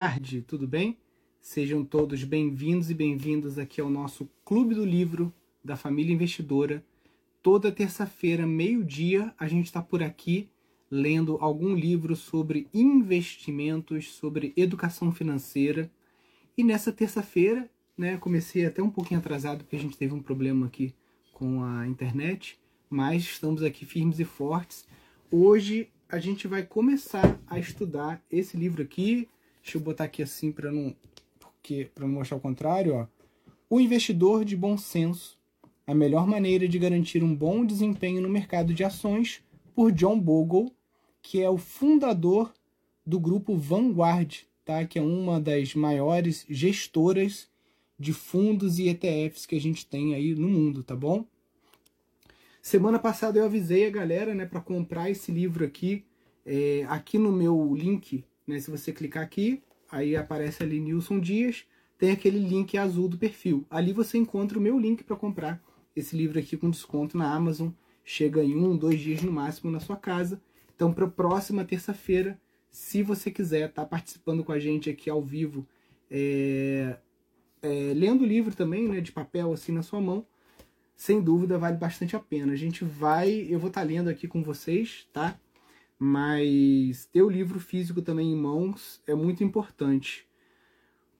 tarde, tudo bem? Sejam todos bem-vindos e bem-vindas aqui ao nosso Clube do Livro da Família Investidora. Toda terça-feira, meio-dia, a gente está por aqui lendo algum livro sobre investimentos, sobre educação financeira. E nessa terça-feira, né, comecei até um pouquinho atrasado porque a gente teve um problema aqui com a internet, mas estamos aqui firmes e fortes. Hoje a gente vai começar a estudar esse livro aqui, Deixa eu botar aqui assim para não porque para não mostrar o contrário, ó. O investidor de bom senso, a melhor maneira de garantir um bom desempenho no mercado de ações, por John Bogle, que é o fundador do grupo Vanguard, tá? Que é uma das maiores gestoras de fundos e ETFs que a gente tem aí no mundo, tá bom? Semana passada eu avisei a galera, né, para comprar esse livro aqui, é, aqui no meu link né? Se você clicar aqui, aí aparece ali Nilson Dias, tem aquele link azul do perfil. Ali você encontra o meu link para comprar esse livro aqui com desconto na Amazon. Chega em um, dois dias no máximo na sua casa. Então, para a próxima terça-feira, se você quiser estar tá participando com a gente aqui ao vivo, é, é, lendo o livro também, né, de papel assim na sua mão, sem dúvida vale bastante a pena. A gente vai, eu vou estar tá lendo aqui com vocês, tá? Mas ter o livro físico também em mãos é muito importante.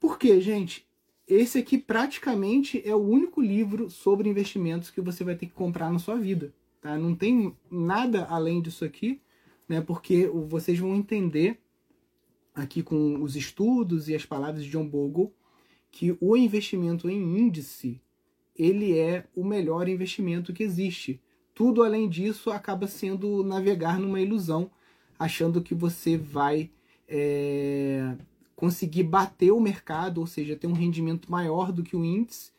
Por quê, gente? Esse aqui praticamente é o único livro sobre investimentos que você vai ter que comprar na sua vida. Tá? Não tem nada além disso aqui, né? porque vocês vão entender aqui com os estudos e as palavras de John Bogle que o investimento em índice ele é o melhor investimento que existe tudo além disso acaba sendo navegar numa ilusão, achando que você vai é, conseguir bater o mercado, ou seja, ter um rendimento maior do que o índice,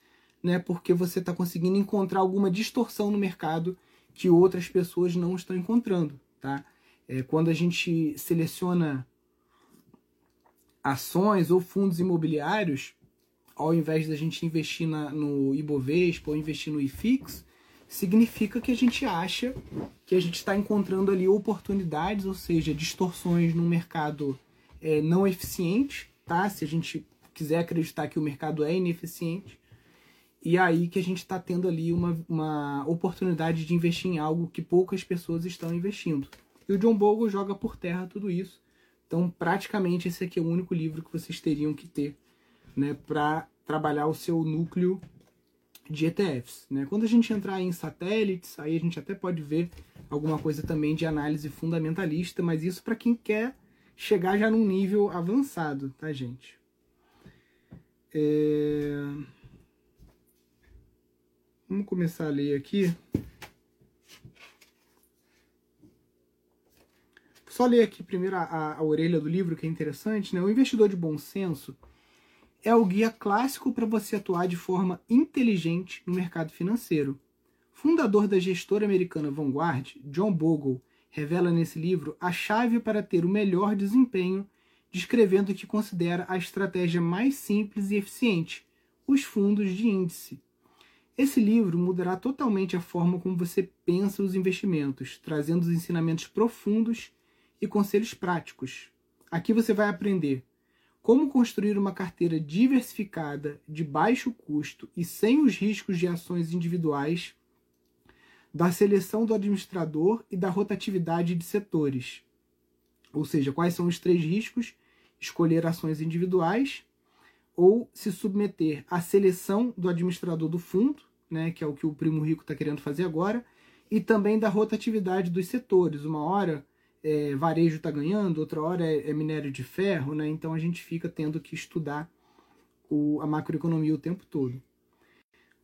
né, porque você está conseguindo encontrar alguma distorção no mercado que outras pessoas não estão encontrando. Tá? É, quando a gente seleciona ações ou fundos imobiliários, ao invés da gente investir na, no Ibovespa ou investir no IFIX, significa que a gente acha que a gente está encontrando ali oportunidades, ou seja, distorções no mercado é, não eficiente, tá? Se a gente quiser acreditar que o mercado é ineficiente, e aí que a gente está tendo ali uma, uma oportunidade de investir em algo que poucas pessoas estão investindo. E o John Bogle joga por terra tudo isso. Então, praticamente, esse aqui é o único livro que vocês teriam que ter né, para trabalhar o seu núcleo de ETFs. Né? Quando a gente entrar em satélites, aí a gente até pode ver alguma coisa também de análise fundamentalista, mas isso para quem quer chegar já num nível avançado, tá, gente? É... Vamos começar a ler aqui. Só ler aqui primeiro a, a, a orelha do livro, que é interessante, né? O investidor de bom senso é o guia clássico para você atuar de forma inteligente no mercado financeiro. Fundador da gestora americana Vanguard, John Bogle revela nesse livro a chave para ter o melhor desempenho, descrevendo o que considera a estratégia mais simples e eficiente, os fundos de índice. Esse livro mudará totalmente a forma como você pensa os investimentos, trazendo os ensinamentos profundos e conselhos práticos. Aqui você vai aprender como construir uma carteira diversificada, de baixo custo e sem os riscos de ações individuais, da seleção do administrador e da rotatividade de setores. Ou seja, quais são os três riscos? Escolher ações individuais ou se submeter à seleção do administrador do fundo, né, que é o que o primo rico está querendo fazer agora, e também da rotatividade dos setores. Uma hora é, varejo está ganhando, outra hora é, é, minério de ferro, né? Então a gente fica tendo que estudar o, a macroeconomia o tempo todo.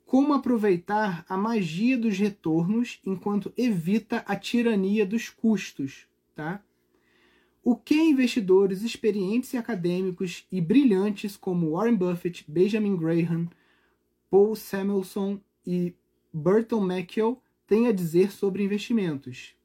Como aproveitar a magia dos retornos enquanto evita a tirania dos custos, tá? O que investidores experientes e acadêmicos e brilhantes como Warren Buffett, Benjamin Graham, Paul Samuelson e Burton Mackiel têm a dizer sobre investimentos?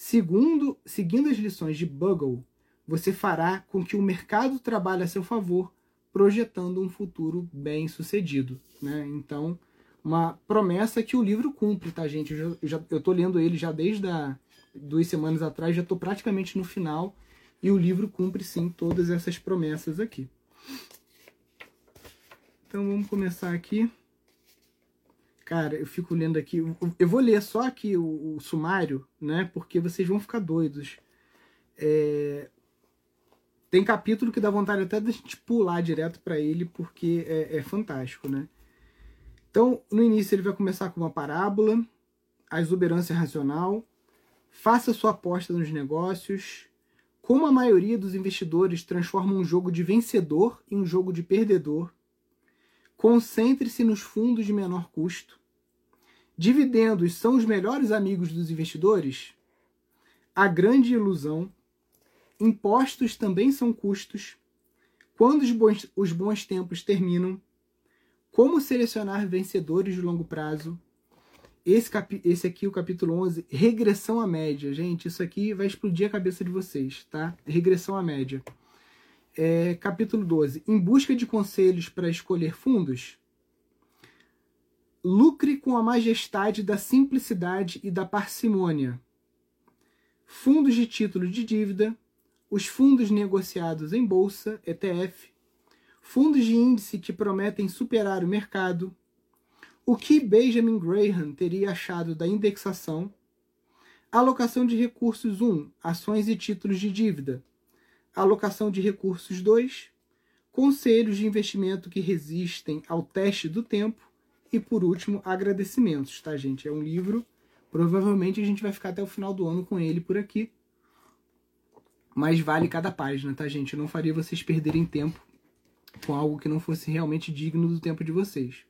Segundo, seguindo as lições de Bugle, você fará com que o mercado trabalhe a seu favor, projetando um futuro bem sucedido. Né? Então, uma promessa que o livro cumpre, tá, gente? Eu, já, eu tô lendo ele já desde a, duas semanas atrás, já estou praticamente no final. E o livro cumpre sim todas essas promessas aqui. Então vamos começar aqui. Cara, eu fico lendo aqui. Eu vou ler só aqui o, o sumário, né? Porque vocês vão ficar doidos. É... Tem capítulo que dá vontade até da gente pular direto para ele, porque é, é fantástico, né? Então, no início, ele vai começar com uma parábola, a exuberância racional, faça sua aposta nos negócios, como a maioria dos investidores transforma um jogo de vencedor em um jogo de perdedor, concentre-se nos fundos de menor custo, dividendos são os melhores amigos dos investidores, a grande ilusão, impostos também são custos, quando os bons, os bons tempos terminam, como selecionar vencedores de longo prazo. Esse, esse aqui, o capítulo 11, regressão à média. Gente, isso aqui vai explodir a cabeça de vocês, tá? Regressão à média. É, capítulo 12, em busca de conselhos para escolher fundos. Lucre com a majestade da simplicidade e da parcimônia. Fundos de título de dívida, os fundos negociados em bolsa, ETF, fundos de índice que prometem superar o mercado, o que Benjamin Graham teria achado da indexação, alocação de recursos 1, ações e títulos de dívida, alocação de recursos 2, conselhos de investimento que resistem ao teste do tempo e por último, agradecimentos, tá, gente? É um livro, provavelmente a gente vai ficar até o final do ano com ele por aqui. Mas vale cada página, tá, gente? Eu não faria vocês perderem tempo com algo que não fosse realmente digno do tempo de vocês.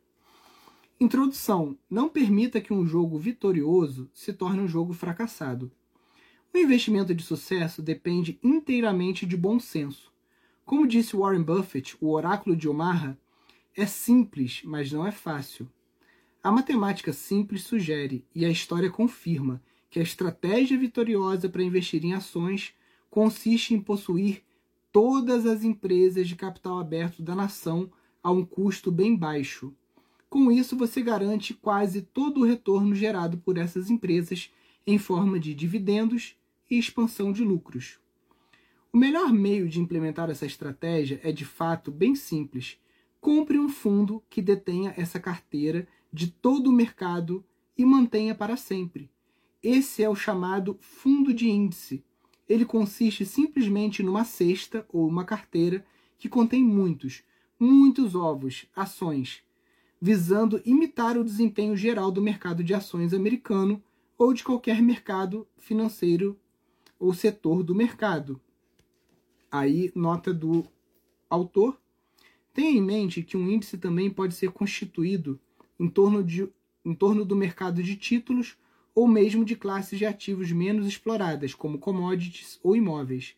Introdução: Não permita que um jogo vitorioso se torne um jogo fracassado. O investimento de sucesso depende inteiramente de bom senso. Como disse Warren Buffett, o oráculo de Omaha, é simples, mas não é fácil. A matemática simples sugere, e a história confirma, que a estratégia vitoriosa para investir em ações consiste em possuir todas as empresas de capital aberto da nação a um custo bem baixo. Com isso, você garante quase todo o retorno gerado por essas empresas em forma de dividendos e expansão de lucros. O melhor meio de implementar essa estratégia é de fato bem simples. Compre um fundo que detenha essa carteira de todo o mercado e mantenha para sempre. Esse é o chamado fundo de índice, ele consiste simplesmente numa cesta ou uma carteira que contém muitos, muitos ovos, ações, visando imitar o desempenho geral do mercado de ações americano ou de qualquer mercado financeiro ou setor do mercado. Aí, nota do autor. Tenha em mente que um índice também pode ser constituído em torno, de, em torno do mercado de títulos ou mesmo de classes de ativos menos exploradas, como commodities ou imóveis.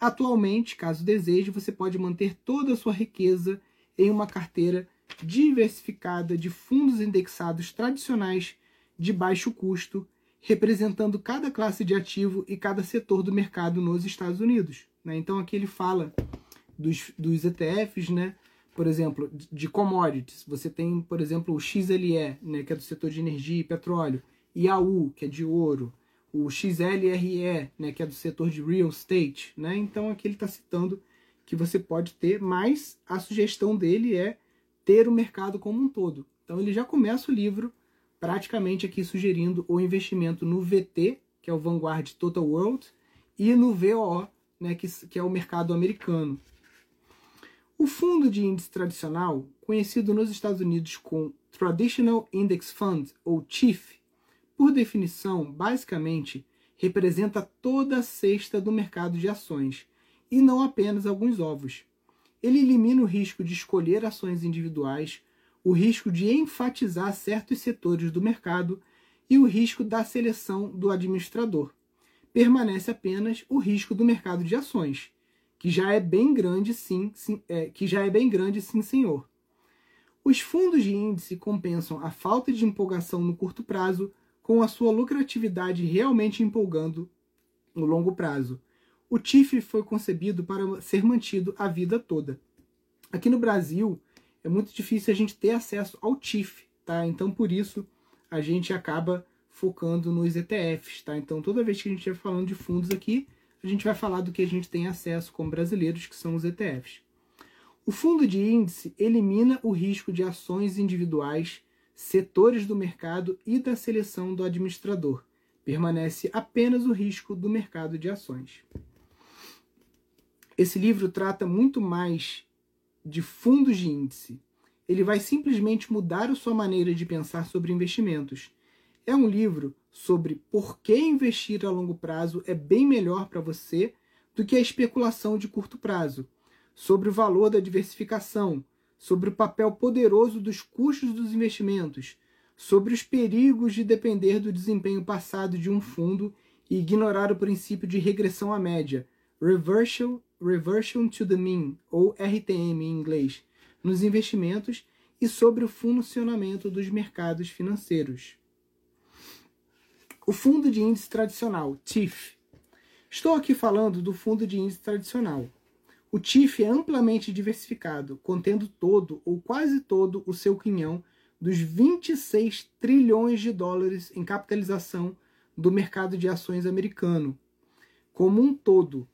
Atualmente, caso deseje, você pode manter toda a sua riqueza em uma carteira diversificada de fundos indexados tradicionais de baixo custo, representando cada classe de ativo e cada setor do mercado nos Estados Unidos. Né? Então aqui ele fala dos, dos ETFs, né? por exemplo, de commodities. Você tem, por exemplo, o XLE, né? que é do setor de energia e petróleo. IAU, que é de ouro, o XLRE, né, que é do setor de real estate, né? Então aqui ele está citando que você pode ter, mas a sugestão dele é ter o mercado como um todo. Então ele já começa o livro praticamente aqui sugerindo o investimento no VT, que é o Vanguard Total World, e no VOO, né, que, que é o mercado americano. O fundo de índice tradicional, conhecido nos Estados Unidos como Traditional Index Fund, ou TIF, por definição, basicamente, representa toda a cesta do mercado de ações, e não apenas alguns ovos. Ele elimina o risco de escolher ações individuais, o risco de enfatizar certos setores do mercado e o risco da seleção do administrador. Permanece apenas o risco do mercado de ações, que já é bem grande, sim, sim é, que já é bem grande, sim, senhor. Os fundos de índice compensam a falta de empolgação no curto prazo com a sua lucratividade realmente empolgando no longo prazo. O TIF foi concebido para ser mantido a vida toda. Aqui no Brasil, é muito difícil a gente ter acesso ao TIF, tá? Então, por isso, a gente acaba focando nos ETFs, tá? Então, toda vez que a gente estiver falando de fundos aqui, a gente vai falar do que a gente tem acesso como brasileiros, que são os ETFs. O fundo de índice elimina o risco de ações individuais, setores do mercado e da seleção do administrador. Permanece apenas o risco do mercado de ações. Esse livro trata muito mais de fundos de índice. Ele vai simplesmente mudar a sua maneira de pensar sobre investimentos. É um livro sobre por que investir a longo prazo é bem melhor para você do que a especulação de curto prazo, sobre o valor da diversificação, sobre o papel poderoso dos custos dos investimentos, sobre os perigos de depender do desempenho passado de um fundo e ignorar o princípio de regressão à média, reversion, reversion to the mean, ou RTM em inglês, nos investimentos e sobre o funcionamento dos mercados financeiros. O fundo de índice tradicional, TIF. Estou aqui falando do fundo de índice tradicional. O TIF é amplamente diversificado, contendo todo ou quase todo o seu quinhão dos 26 trilhões de dólares em capitalização do mercado de ações americano, como um todo,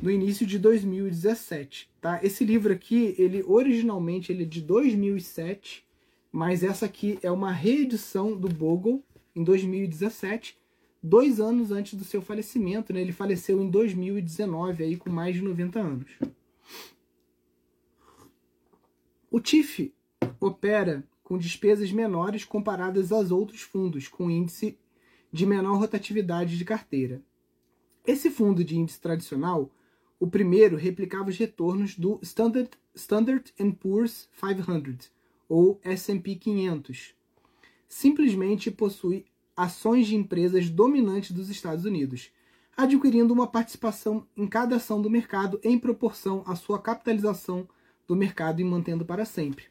no início de 2017. Tá? Esse livro aqui, ele originalmente ele é de 2007, mas essa aqui é uma reedição do Bogle em 2017, dois anos antes do seu falecimento. Né? Ele faleceu em 2019, aí, com mais de 90 anos. O TIF opera com despesas menores comparadas aos outros fundos com índice de menor rotatividade de carteira. Esse fundo de índice tradicional, o primeiro replicava os retornos do Standard, Standard Poor's 500, ou S&P 500, simplesmente possui ações de empresas dominantes dos Estados Unidos, adquirindo uma participação em cada ação do mercado em proporção à sua capitalização do mercado e mantendo para sempre.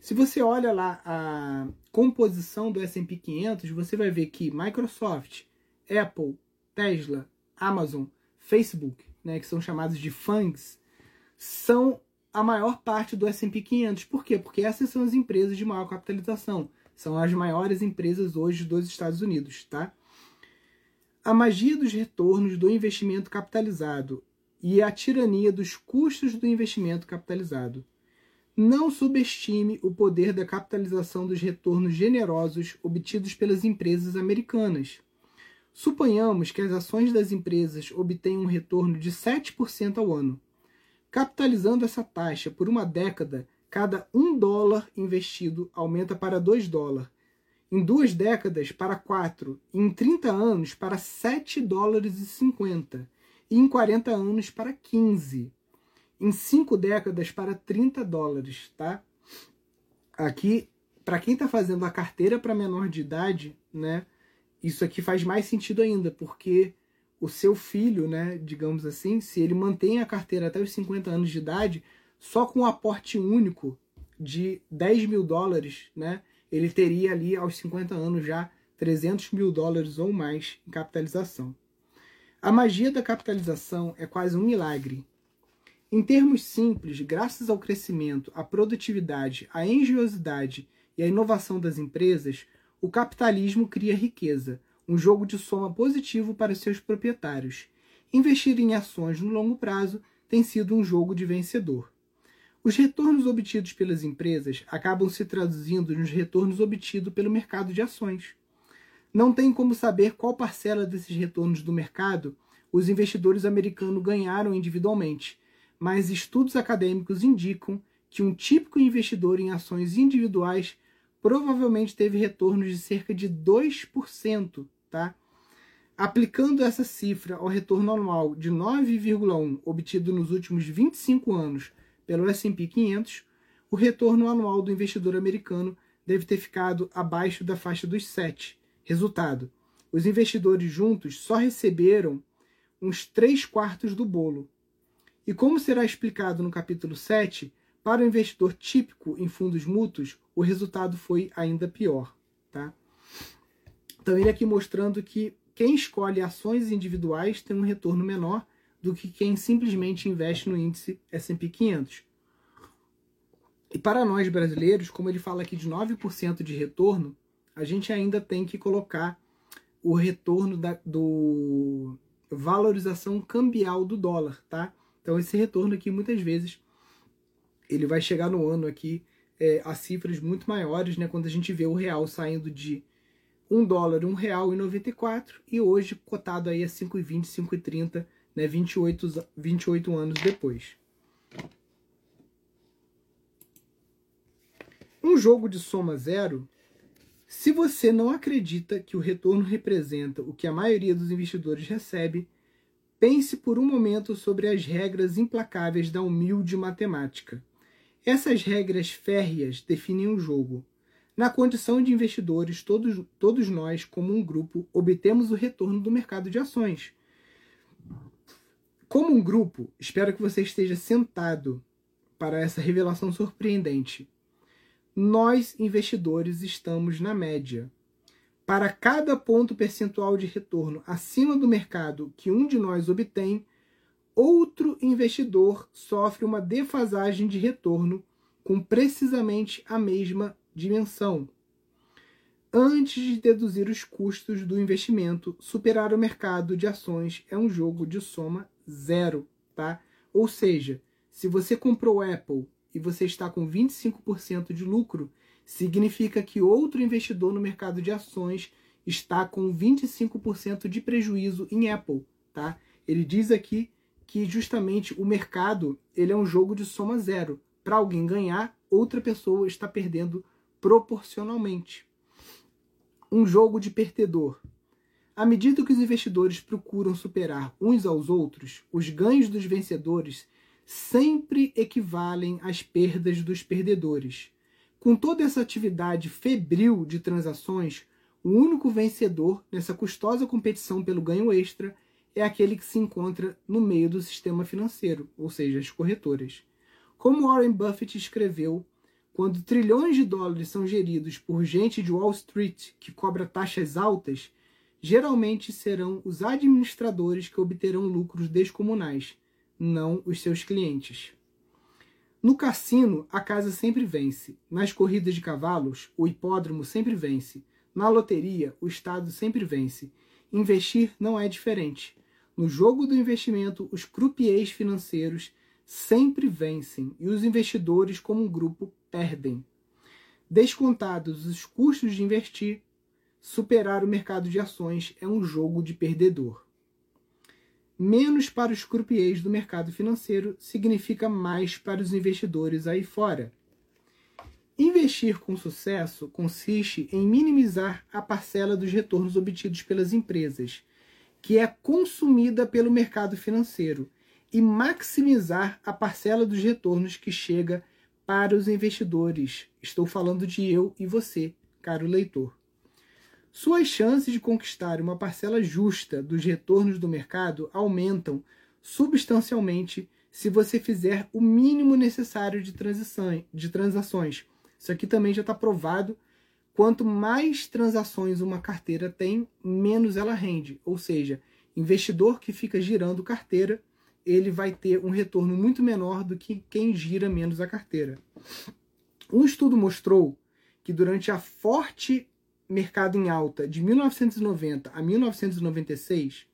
Se você olha lá a composição do S&P 500, você vai ver que Microsoft, Apple, Tesla, Amazon, Facebook, né, que são chamados de FANGs, são a maior parte do S&P 500. Por quê? Porque essas são as empresas de maior capitalização. São as maiores empresas hoje dos Estados Unidos, tá? A magia dos retornos do investimento capitalizado e a tirania dos custos do investimento capitalizado. Não subestime o poder da capitalização dos retornos generosos obtidos pelas empresas americanas. Suponhamos que as ações das empresas obtenham um retorno de 7% ao ano. Capitalizando essa taxa por uma década, cada um dólar investido aumenta para 2 dólares. Em duas décadas, para 4. Em 30 anos, para 7 dólares e 50. E em 40 anos, para 15. Em 5 décadas, para 30 dólares, tá? Aqui, para quem está fazendo a carteira para menor de idade, né? Isso aqui faz mais sentido ainda, porque o seu filho, né, digamos assim, se ele mantém a carteira até os 50 anos de idade, só com um aporte único de 10 mil dólares, né, ele teria ali aos 50 anos já 300 mil dólares ou mais em capitalização. A magia da capitalização é quase um milagre. Em termos simples, graças ao crescimento, à produtividade, à engenhosidade e à inovação das empresas, o capitalismo cria riqueza, um jogo de soma positivo para seus proprietários. Investir em ações no longo prazo tem sido um jogo de vencedor. Os retornos obtidos pelas empresas acabam se traduzindo nos retornos obtidos pelo mercado de ações. Não tem como saber qual parcela desses retornos do mercado os investidores americanos ganharam individualmente, mas estudos acadêmicos indicam que um típico investidor em ações individuais provavelmente teve retornos de cerca de 2%, tá? Aplicando essa cifra ao retorno anual de 9,1 obtido nos últimos 25 anos pelo S&P 500, o retorno anual do investidor americano deve ter ficado abaixo da faixa dos 7. Resultado: os investidores juntos só receberam uns 3 quartos do bolo. E como será explicado no capítulo 7, para o investidor típico em fundos mútuos, o resultado foi ainda pior. Tá? Então, ele aqui mostrando que quem escolhe ações individuais tem um retorno menor do que quem simplesmente investe no índice S&P 500. E para nós brasileiros, como ele fala aqui de 9% de retorno, a gente ainda tem que colocar o retorno da, do valorização cambial do dólar, tá? Então esse retorno aqui muitas vezes ele vai chegar no ano aqui é, a cifras muito maiores, né? Quando a gente vê o real saindo de 1 dólar, 1 real e 94 e hoje cotado aí a 5,20, 5,30, né? 28, 28 anos depois. Um jogo de soma zero, se você não acredita que o retorno representa o que a maioria dos investidores recebe, pense por um momento sobre as regras implacáveis da humilde matemática. Essas regras férreas definem o jogo. Na condição de investidores, todos, todos nós, como um grupo, obtemos o retorno do mercado de ações. Como um grupo, espero que você esteja sentado para essa revelação surpreendente nós investidores estamos na média. Para cada ponto percentual de retorno acima do mercado que um de nós obtém, outro investidor sofre uma defasagem de retorno com precisamente a mesma dimensão. Antes de deduzir os custos do investimento, superar o mercado de ações é um jogo de soma zero, tá? Ou seja, se você comprou Apple e você está com 25% de lucro, significa que outro investidor no mercado de ações está com 25% de prejuízo em Apple, tá? Ele diz aqui que justamente o mercado, ele é um jogo de soma zero. Para alguém ganhar, outra pessoa está perdendo proporcionalmente. Um jogo de perdedor. À medida que os investidores procuram superar uns aos outros, os ganhos dos vencedores sempre equivalem às perdas dos perdedores. Com toda essa atividade febril de transações, o único vencedor nessa custosa competição pelo ganho extra é aquele que se encontra no meio do sistema financeiro, ou seja, as corretoras. Como Warren Buffett escreveu, quando trilhões de dólares são geridos por gente de Wall Street que cobra taxas altas, geralmente serão os administradores que obterão lucros descomunais, não os seus clientes. No cassino, a casa sempre vence. Nas corridas de cavalos, o hipódromo sempre vence. Na loteria, o Estado sempre vence. Investir não é diferente. No jogo do investimento, os croupiers financeiros sempre vencem e os investidores, como um grupo, perdem. Descontados os custos de investir, superar o mercado de ações é um jogo de perdedor menos para os croupiers do mercado financeiro significa mais para os investidores aí fora. Investir com sucesso consiste em minimizar a parcela dos retornos obtidos pelas empresas, que é consumida pelo mercado financeiro, e maximizar a parcela dos retornos que chega para os investidores. Estou falando de eu e você, caro leitor. Suas chances de conquistar uma parcela justa dos retornos do mercado aumentam substancialmente se você fizer o mínimo necessário de, transição, de transações. Isso aqui também já está provado. Quanto mais transações uma carteira tem, menos ela rende. Ou seja, investidor que fica girando carteira, ele vai ter um retorno muito menor do que quem gira menos a carteira. Um estudo mostrou que durante a forte mercado em alta de 1990 a 1996,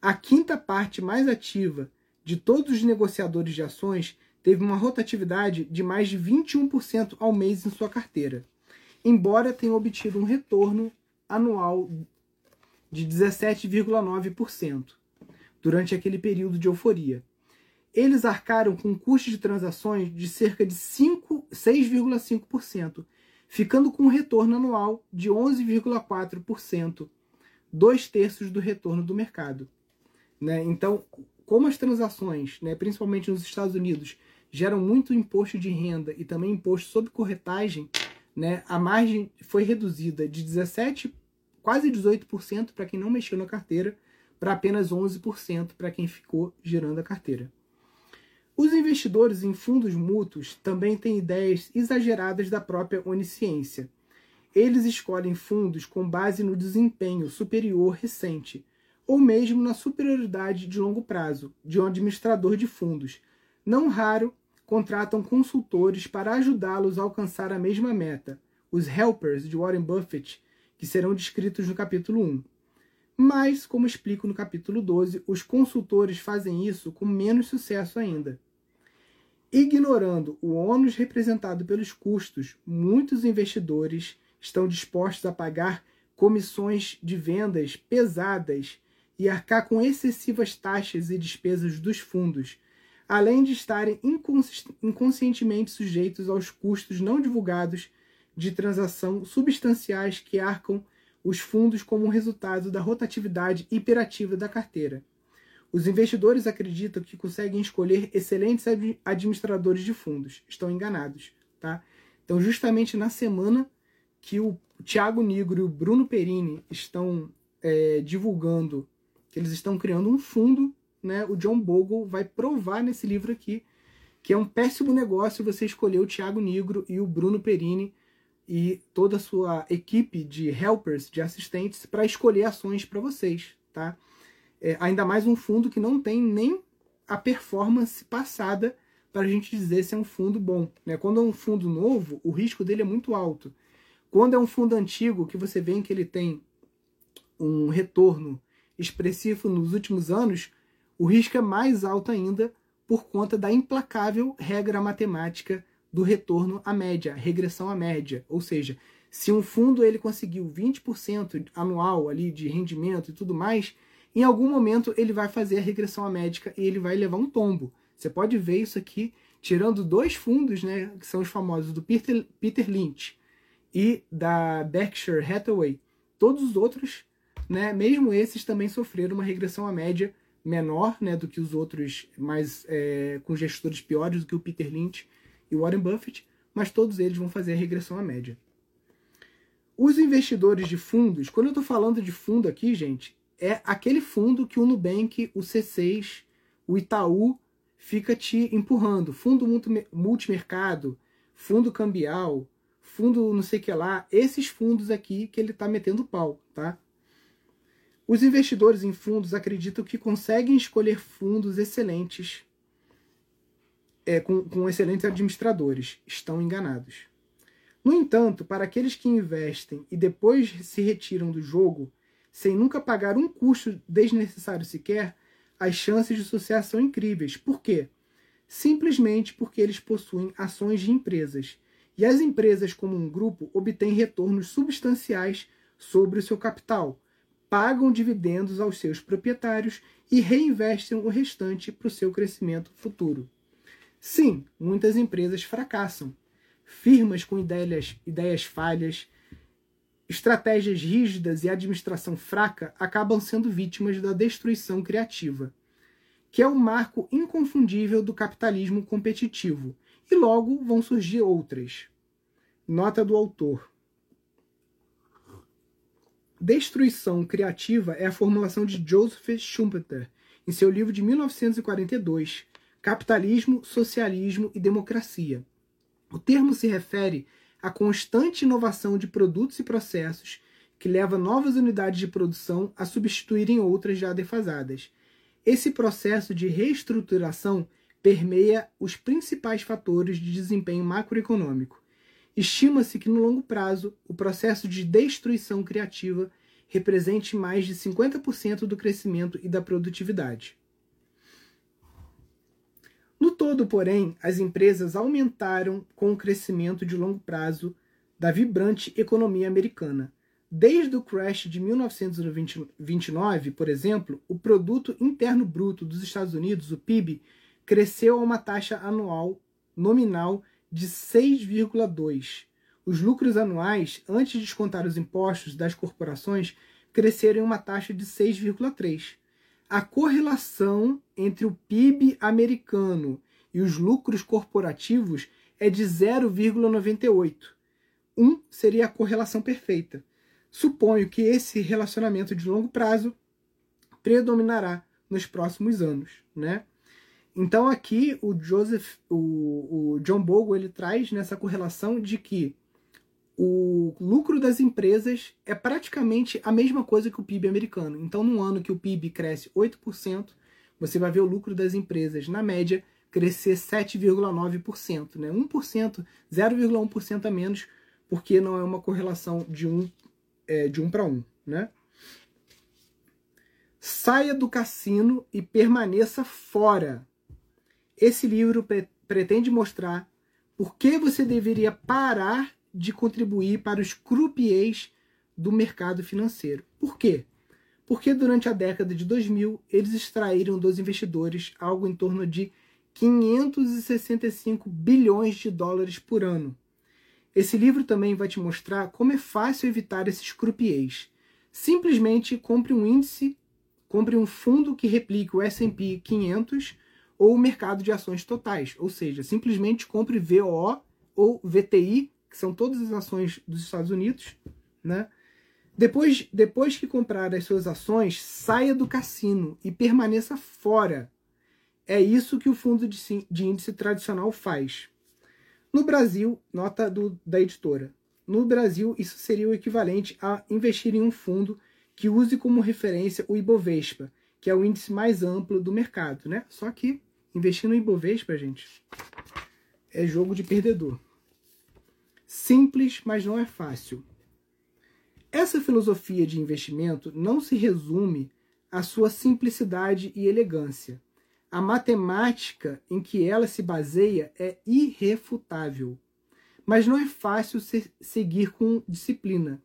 a quinta parte mais ativa de todos os negociadores de ações teve uma rotatividade de mais de 21% ao mês em sua carteira, embora tenha obtido um retorno anual de 17,9% durante aquele período de euforia. Eles arcaram com um custo de transações de cerca de 6,5%, ficando com um retorno anual de 11,4%, dois terços do retorno do mercado. Né? Então, como as transações, né, principalmente nos Estados Unidos, geram muito imposto de renda e também imposto sobre corretagem, né, a margem foi reduzida de 17, quase 18% para quem não mexeu na carteira, para apenas 11% para quem ficou girando a carteira. Os investidores em fundos mútuos também têm ideias exageradas da própria onisciência. Eles escolhem fundos com base no desempenho superior recente, ou mesmo na superioridade de longo prazo de um administrador de fundos. Não raro, contratam consultores para ajudá-los a alcançar a mesma meta, os helpers de Warren Buffett, que serão descritos no capítulo 1. Mas, como explico no capítulo 12, os consultores fazem isso com menos sucesso ainda. Ignorando o ônus representado pelos custos, muitos investidores estão dispostos a pagar comissões de vendas pesadas e arcar com excessivas taxas e despesas dos fundos, além de estarem inconscientemente sujeitos aos custos não divulgados de transação substanciais que arcam os fundos como resultado da rotatividade hiperativa da carteira. Os investidores acreditam que conseguem escolher excelentes administradores de fundos. Estão enganados, tá? Então, justamente na semana que o Thiago Nigro e o Bruno Perini estão é, divulgando que eles estão criando um fundo, né? O John Bogle vai provar nesse livro aqui que é um péssimo negócio você escolher o Thiago Nigro e o Bruno Perini e toda a sua equipe de helpers, de assistentes, para escolher ações para vocês, tá? É, ainda mais um fundo que não tem nem a performance passada para a gente dizer se é um fundo bom. Né? Quando é um fundo novo, o risco dele é muito alto. Quando é um fundo antigo, que você vê que ele tem um retorno expressivo nos últimos anos, o risco é mais alto ainda por conta da implacável regra matemática do retorno à média, regressão à média. Ou seja, se um fundo ele conseguiu 20% anual ali de rendimento e tudo mais, em algum momento ele vai fazer a regressão à média e ele vai levar um tombo. Você pode ver isso aqui tirando dois fundos, né, que são os famosos do Peter, Peter Lynch e da Berkshire Hathaway, todos os outros, né, mesmo esses também sofreram uma regressão à média menor né, do que os outros, mais é, com gestores piores do que o Peter Lynch e o Warren Buffett, mas todos eles vão fazer a regressão à média. Os investidores de fundos, quando eu estou falando de fundo aqui, gente, é aquele fundo que o Nubank, o C6, o Itaú fica te empurrando. Fundo multimercado, fundo cambial, fundo não sei o que lá, esses fundos aqui que ele está metendo pau, tá? Os investidores em fundos acreditam que conseguem escolher fundos excelentes é, com, com excelentes administradores. Estão enganados. No entanto, para aqueles que investem e depois se retiram do jogo, sem nunca pagar um custo desnecessário sequer, as chances de sucesso são incríveis. Por quê? Simplesmente porque eles possuem ações de empresas e as empresas, como um grupo, obtêm retornos substanciais sobre o seu capital, pagam dividendos aos seus proprietários e reinvestem o restante para o seu crescimento futuro. Sim, muitas empresas fracassam. Firmas com ideias, ideias falhas, estratégias rígidas e administração fraca acabam sendo vítimas da destruição criativa, que é o um marco inconfundível do capitalismo competitivo e logo vão surgir outras. Nota do autor. Destruição criativa é a formulação de Joseph Schumpeter em seu livro de 1942, Capitalismo, Socialismo e Democracia. O termo se refere à constante inovação de produtos e processos que leva novas unidades de produção a substituírem outras já defasadas. Esse processo de reestruturação permeia os principais fatores de desempenho macroeconômico. Estima-se que no longo prazo o processo de destruição criativa represente mais de 50% do crescimento e da produtividade. No todo, porém, as empresas aumentaram com o crescimento de longo prazo da vibrante economia americana. Desde o crash de 1929, por exemplo, o produto interno bruto dos Estados Unidos, o PIB, cresceu a uma taxa anual nominal de 6,2. Os lucros anuais, antes de descontar os impostos das corporações, cresceram em uma taxa de 6,3. A correlação entre o PIB americano e os lucros corporativos é de 0,98. 1 seria a correlação perfeita. Suponho que esse relacionamento de longo prazo predominará nos próximos anos, né? Então aqui o Joseph, o, o John Bogle, ele traz nessa correlação de que o lucro das empresas é praticamente a mesma coisa que o PIB americano. Então, num ano que o PIB cresce 8%, você vai ver o lucro das empresas, na média, crescer 7,9%. Né? 1%, 0,1% a menos, porque não é uma correlação de 1 é, de um para 1. Né? Saia do cassino e permaneça fora. Esse livro pre pretende mostrar por que você deveria parar de contribuir para os croupiers do mercado financeiro. Por quê? Porque durante a década de 2000 eles extraíram dos investidores algo em torno de 565 bilhões de dólares por ano. Esse livro também vai te mostrar como é fácil evitar esses croupiers. Simplesmente compre um índice, compre um fundo que replique o S&P 500 ou o mercado de ações totais, ou seja, simplesmente compre VOO ou VTI, que são todas as ações dos Estados Unidos, né? Depois, depois que comprar as suas ações, saia do cassino e permaneça fora. É isso que o fundo de, de índice tradicional faz. No Brasil, nota do, da editora. No Brasil, isso seria o equivalente a investir em um fundo que use como referência o Ibovespa, que é o índice mais amplo do mercado, né? Só que investir no Ibovespa, gente, é jogo de perdedor. Simples, mas não é fácil. Essa filosofia de investimento não se resume à sua simplicidade e elegância. A matemática em que ela se baseia é irrefutável. Mas não é fácil se seguir com disciplina.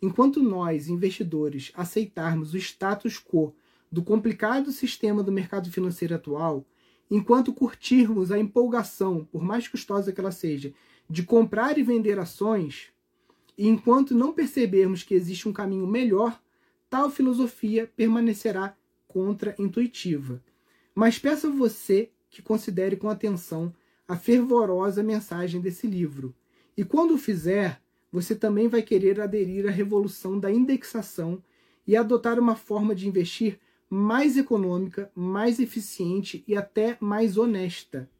Enquanto nós, investidores, aceitarmos o status quo do complicado sistema do mercado financeiro atual, enquanto curtirmos a empolgação, por mais custosa que ela seja, de comprar e vender ações, e enquanto não percebermos que existe um caminho melhor, tal filosofia permanecerá contra-intuitiva. Mas peço a você que considere com atenção a fervorosa mensagem desse livro. E quando o fizer, você também vai querer aderir à revolução da indexação e adotar uma forma de investir mais econômica, mais eficiente e até mais honesta.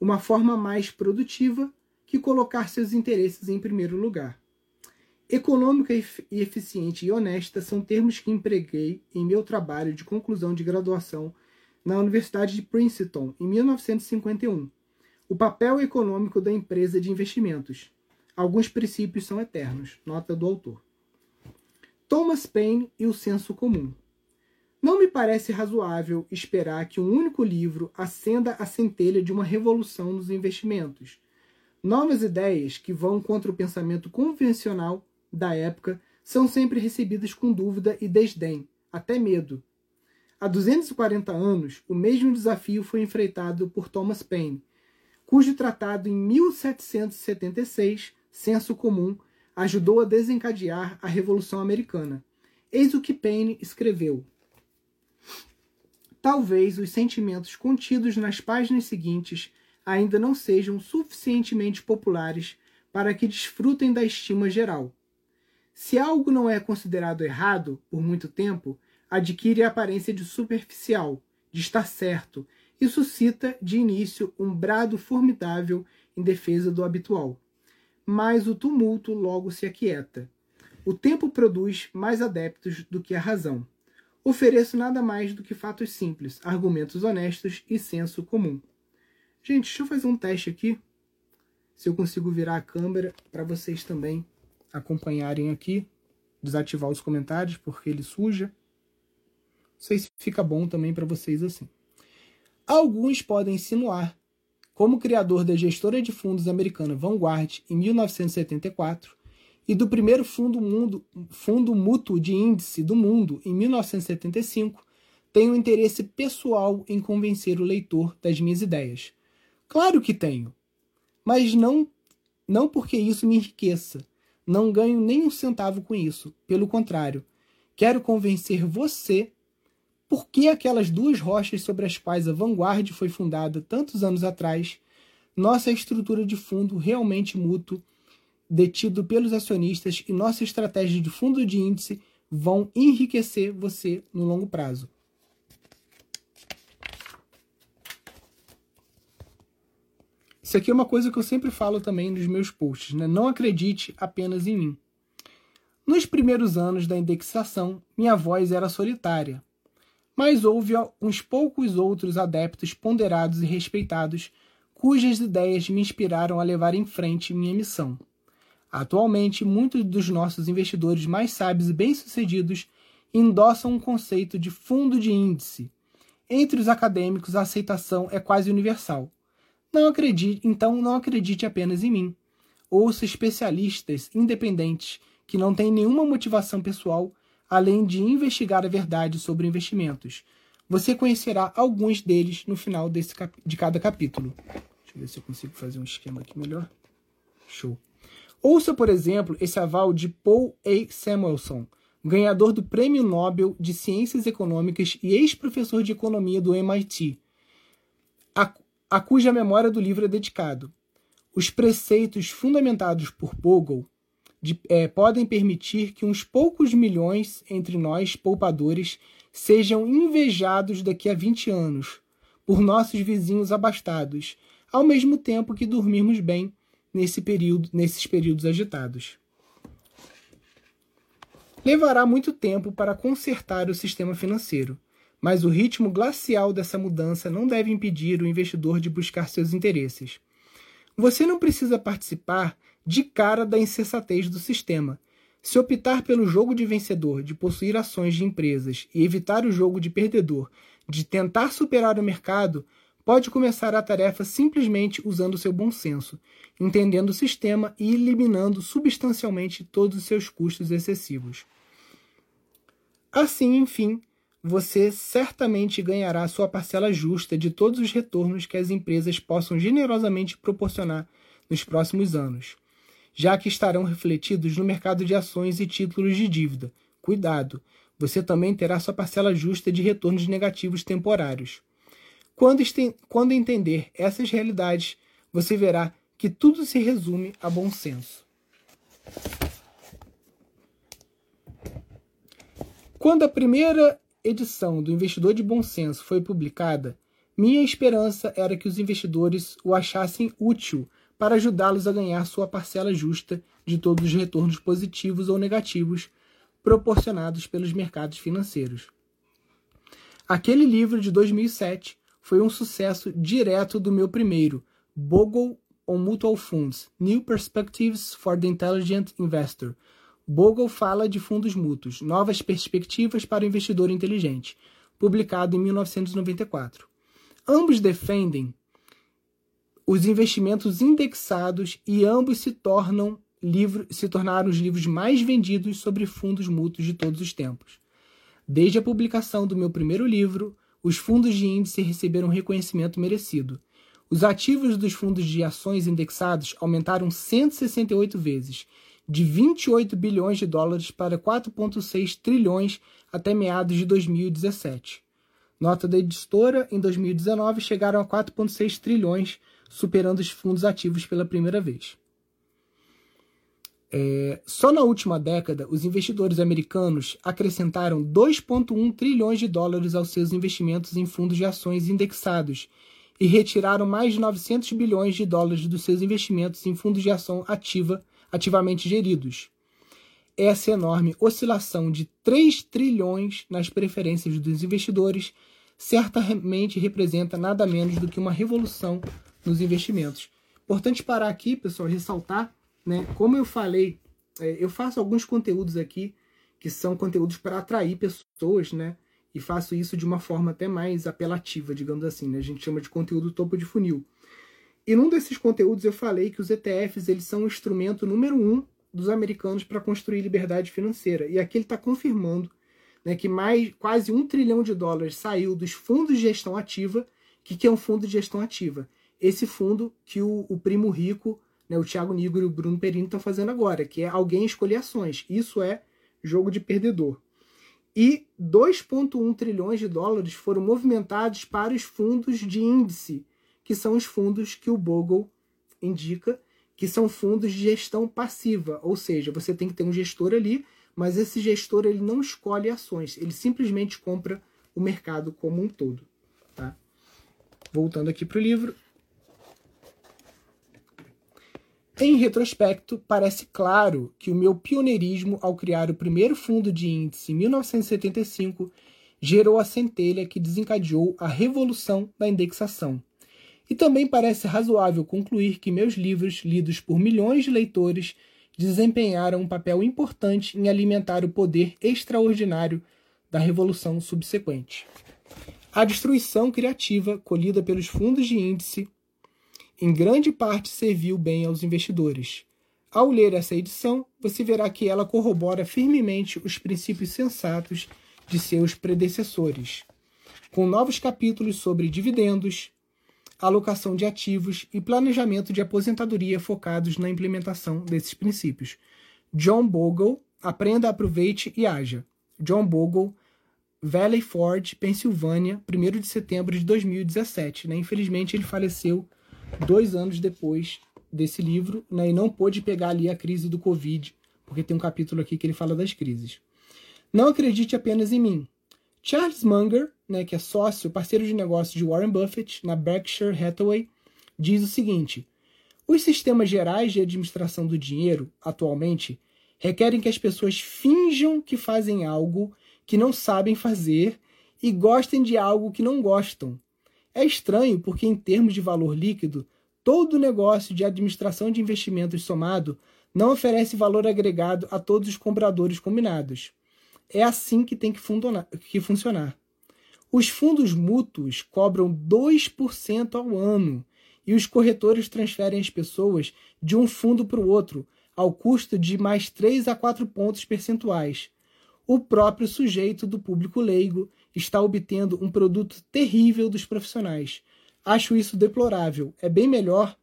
Uma forma mais produtiva que colocar seus interesses em primeiro lugar. Econômica e eficiente e honesta são termos que empreguei em meu trabalho de conclusão de graduação na Universidade de Princeton, em 1951. O papel econômico da empresa de investimentos. Alguns princípios são eternos. Nota do autor. Thomas Paine e o senso comum. Não me parece razoável esperar que um único livro acenda a centelha de uma revolução nos investimentos. Novas ideias que vão contra o pensamento convencional da época são sempre recebidas com dúvida e desdém, até medo. Há 240 anos, o mesmo desafio foi enfrentado por Thomas Paine, cujo tratado em 1776, Senso Comum, ajudou a desencadear a Revolução Americana. Eis o que Paine escreveu. Talvez os sentimentos contidos nas páginas seguintes ainda não sejam suficientemente populares para que desfrutem da estima geral. Se algo não é considerado errado por muito tempo, adquire a aparência de superficial, de estar certo, e suscita, de início, um brado formidável em defesa do habitual. Mas o tumulto logo se aquieta. O tempo produz mais adeptos do que a razão. Ofereço nada mais do que fatos simples, argumentos honestos e senso comum. Gente, deixa eu fazer um teste aqui. Se eu consigo virar a câmera para vocês também acompanharem aqui, desativar os comentários porque ele suja. Não sei se fica bom também para vocês assim. Alguns podem insinuar, como criador da gestora de fundos americana Vanguard em 1974 e do primeiro fundo, mundo, fundo mútuo de índice do mundo em 1975, tenho interesse pessoal em convencer o leitor das minhas ideias. Claro que tenho, mas não não porque isso me enriqueça, não ganho nem um centavo com isso. Pelo contrário, quero convencer você por que aquelas duas rochas sobre as quais a Vanguard foi fundada tantos anos atrás, nossa estrutura de fundo realmente mútuo, detido pelos acionistas e nossa estratégia de fundo de índice vão enriquecer você no longo prazo. Isso aqui é uma coisa que eu sempre falo também nos meus posts, né? Não acredite apenas em mim. Nos primeiros anos da indexação, minha voz era solitária, mas houve uns poucos outros adeptos ponderados e respeitados cujas ideias me inspiraram a levar em frente minha missão. Atualmente, muitos dos nossos investidores mais sábios e bem-sucedidos endossam um conceito de fundo de índice. Entre os acadêmicos, a aceitação é quase universal. Não acredite, então não acredite apenas em mim. Ouça especialistas independentes que não têm nenhuma motivação pessoal além de investigar a verdade sobre investimentos. Você conhecerá alguns deles no final desse de cada capítulo. Deixa eu ver se eu consigo fazer um esquema aqui melhor. Show. Ouça, por exemplo, esse aval de Paul A. Samuelson, ganhador do Prêmio Nobel de Ciências Econômicas e ex-professor de economia do MIT, a, a cuja memória do livro é dedicado. Os preceitos fundamentados por Bogle de, é, podem permitir que uns poucos milhões entre nós, poupadores, sejam invejados daqui a 20 anos por nossos vizinhos abastados, ao mesmo tempo que dormirmos bem nesse período, nesses períodos agitados. Levará muito tempo para consertar o sistema financeiro, mas o ritmo glacial dessa mudança não deve impedir o investidor de buscar seus interesses. Você não precisa participar de cara da insensatez do sistema. Se optar pelo jogo de vencedor, de possuir ações de empresas e evitar o jogo de perdedor, de tentar superar o mercado, pode começar a tarefa simplesmente usando seu bom senso, entendendo o sistema e eliminando substancialmente todos os seus custos excessivos. Assim, enfim, você certamente ganhará sua parcela justa de todos os retornos que as empresas possam generosamente proporcionar nos próximos anos já que estarão refletidos no mercado de ações e títulos de dívida. Cuidado, você também terá sua parcela justa de retornos negativos temporários. Quando, quando entender essas realidades, você verá que tudo se resume a bom senso. Quando a primeira edição do Investidor de Bom Senso foi publicada, minha esperança era que os investidores o achassem útil para ajudá-los a ganhar sua parcela justa de todos os retornos positivos ou negativos proporcionados pelos mercados financeiros. Aquele livro de 2007 foi um sucesso direto do meu primeiro, Bogle on Mutual Funds: New Perspectives for the Intelligent Investor. Bogle fala de fundos mútuos, novas perspectivas para o investidor inteligente, publicado em 1994. Ambos defendem os investimentos indexados e ambos se tornam livro, se tornaram os livros mais vendidos sobre fundos mútuos de todos os tempos. Desde a publicação do meu primeiro livro, os fundos de índice receberam reconhecimento merecido. Os ativos dos fundos de ações indexados aumentaram 168 vezes, de 28 bilhões de dólares para 4,6 trilhões até meados de 2017. Nota da editora, em 2019 chegaram a 4,6 trilhões superando os fundos ativos pela primeira vez. É, só na última década, os investidores americanos acrescentaram 2,1 trilhões de dólares aos seus investimentos em fundos de ações indexados e retiraram mais de 900 bilhões de dólares dos seus investimentos em fundos de ação ativa, ativamente geridos. Essa enorme oscilação de 3 trilhões nas preferências dos investidores certamente representa nada menos do que uma revolução nos investimentos. Importante parar aqui, pessoal, ressaltar, né? Como eu falei, é, eu faço alguns conteúdos aqui que são conteúdos para atrair pessoas, né? E faço isso de uma forma até mais apelativa, digamos assim, né? A gente chama de conteúdo topo de funil. E num desses conteúdos eu falei que os ETFs eles são o instrumento número um dos americanos para construir liberdade financeira. E aqui ele está confirmando né, que mais quase um trilhão de dólares saiu dos fundos de gestão ativa. O que, que é um fundo de gestão ativa? esse fundo que o, o primo rico, né, o Thiago Nigro e o Bruno Perino estão fazendo agora, que é alguém escolher ações. Isso é jogo de perdedor. E 2,1 trilhões de dólares foram movimentados para os fundos de índice, que são os fundos que o Bogle indica, que são fundos de gestão passiva, ou seja, você tem que ter um gestor ali, mas esse gestor ele não escolhe ações, ele simplesmente compra o mercado como um todo. Tá? Voltando aqui para o livro, Em retrospecto, parece claro que o meu pioneirismo ao criar o primeiro fundo de índice em 1975 gerou a centelha que desencadeou a revolução da indexação. E também parece razoável concluir que meus livros, lidos por milhões de leitores, desempenharam um papel importante em alimentar o poder extraordinário da revolução subsequente. A destruição criativa colhida pelos fundos de índice em grande parte serviu bem aos investidores. Ao ler essa edição, você verá que ela corrobora firmemente os princípios sensatos de seus predecessores, com novos capítulos sobre dividendos, alocação de ativos e planejamento de aposentadoria focados na implementação desses princípios. John Bogle, aprenda, aproveite e haja. John Bogle, Valley Ford, Pensilvânia, 1 de setembro de 2017. Né? Infelizmente, ele faleceu dois anos depois desse livro né? e não pôde pegar ali a crise do Covid, porque tem um capítulo aqui que ele fala das crises. Não acredite apenas em mim. Charles Munger, né, que é sócio, parceiro de negócio de Warren Buffett na Berkshire Hathaway, diz o seguinte: os sistemas gerais de administração do dinheiro, atualmente, requerem que as pessoas finjam que fazem algo que não sabem fazer e gostem de algo que não gostam. É estranho porque, em termos de valor líquido, todo negócio de administração de investimentos somado não oferece valor agregado a todos os compradores combinados. É assim que tem que, que funcionar. Os fundos mútuos cobram 2% ao ano e os corretores transferem as pessoas de um fundo para o outro ao custo de mais 3 a 4 pontos percentuais o próprio sujeito do público leigo está obtendo um produto terrível dos profissionais. Acho isso deplorável. É bem melhor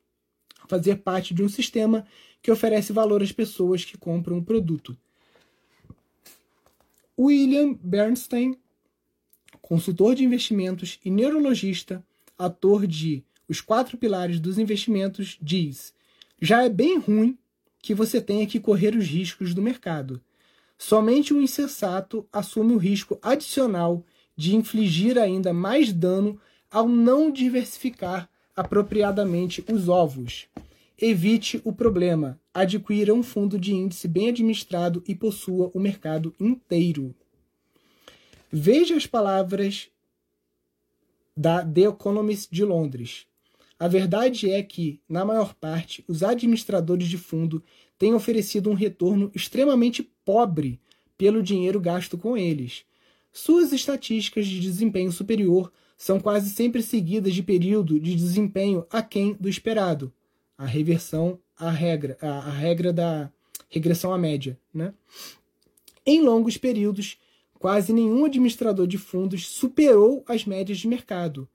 fazer parte de um sistema que oferece valor às pessoas que compram o produto. William Bernstein, consultor de investimentos e neurologista, ator de Os Quatro Pilares dos Investimentos, diz: Já é bem ruim que você tenha que correr os riscos do mercado. Somente o insensato assume o risco adicional de infligir ainda mais dano ao não diversificar apropriadamente os ovos. Evite o problema. Adquira um fundo de índice bem administrado e possua o mercado inteiro. Veja as palavras da The Economist de Londres. A verdade é que, na maior parte, os administradores de fundo têm oferecido um retorno extremamente pobre pelo dinheiro gasto com eles. Suas estatísticas de desempenho superior são quase sempre seguidas de período de desempenho aquém do esperado. A reversão à regra, a, a regra da regressão à média. Né? Em longos períodos, quase nenhum administrador de fundos superou as médias de mercado.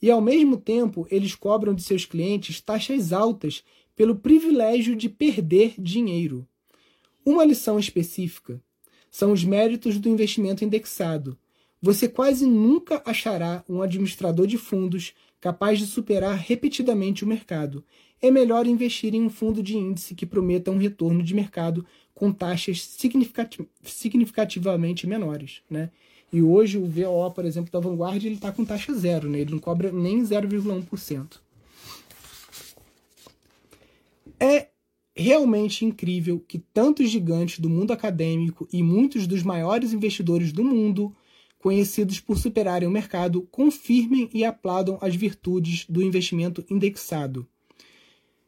E, ao mesmo tempo, eles cobram de seus clientes taxas altas pelo privilégio de perder dinheiro. Uma lição específica são os méritos do investimento indexado. Você quase nunca achará um administrador de fundos capaz de superar repetidamente o mercado. É melhor investir em um fundo de índice que prometa um retorno de mercado com taxas significativamente menores. Né? E hoje o VO, por exemplo, da Vanguard, ele está com taxa zero, né? ele não cobra nem 0,1%. É realmente incrível que tantos gigantes do mundo acadêmico e muitos dos maiores investidores do mundo, conhecidos por superarem o mercado, confirmem e aplaudam as virtudes do investimento indexado.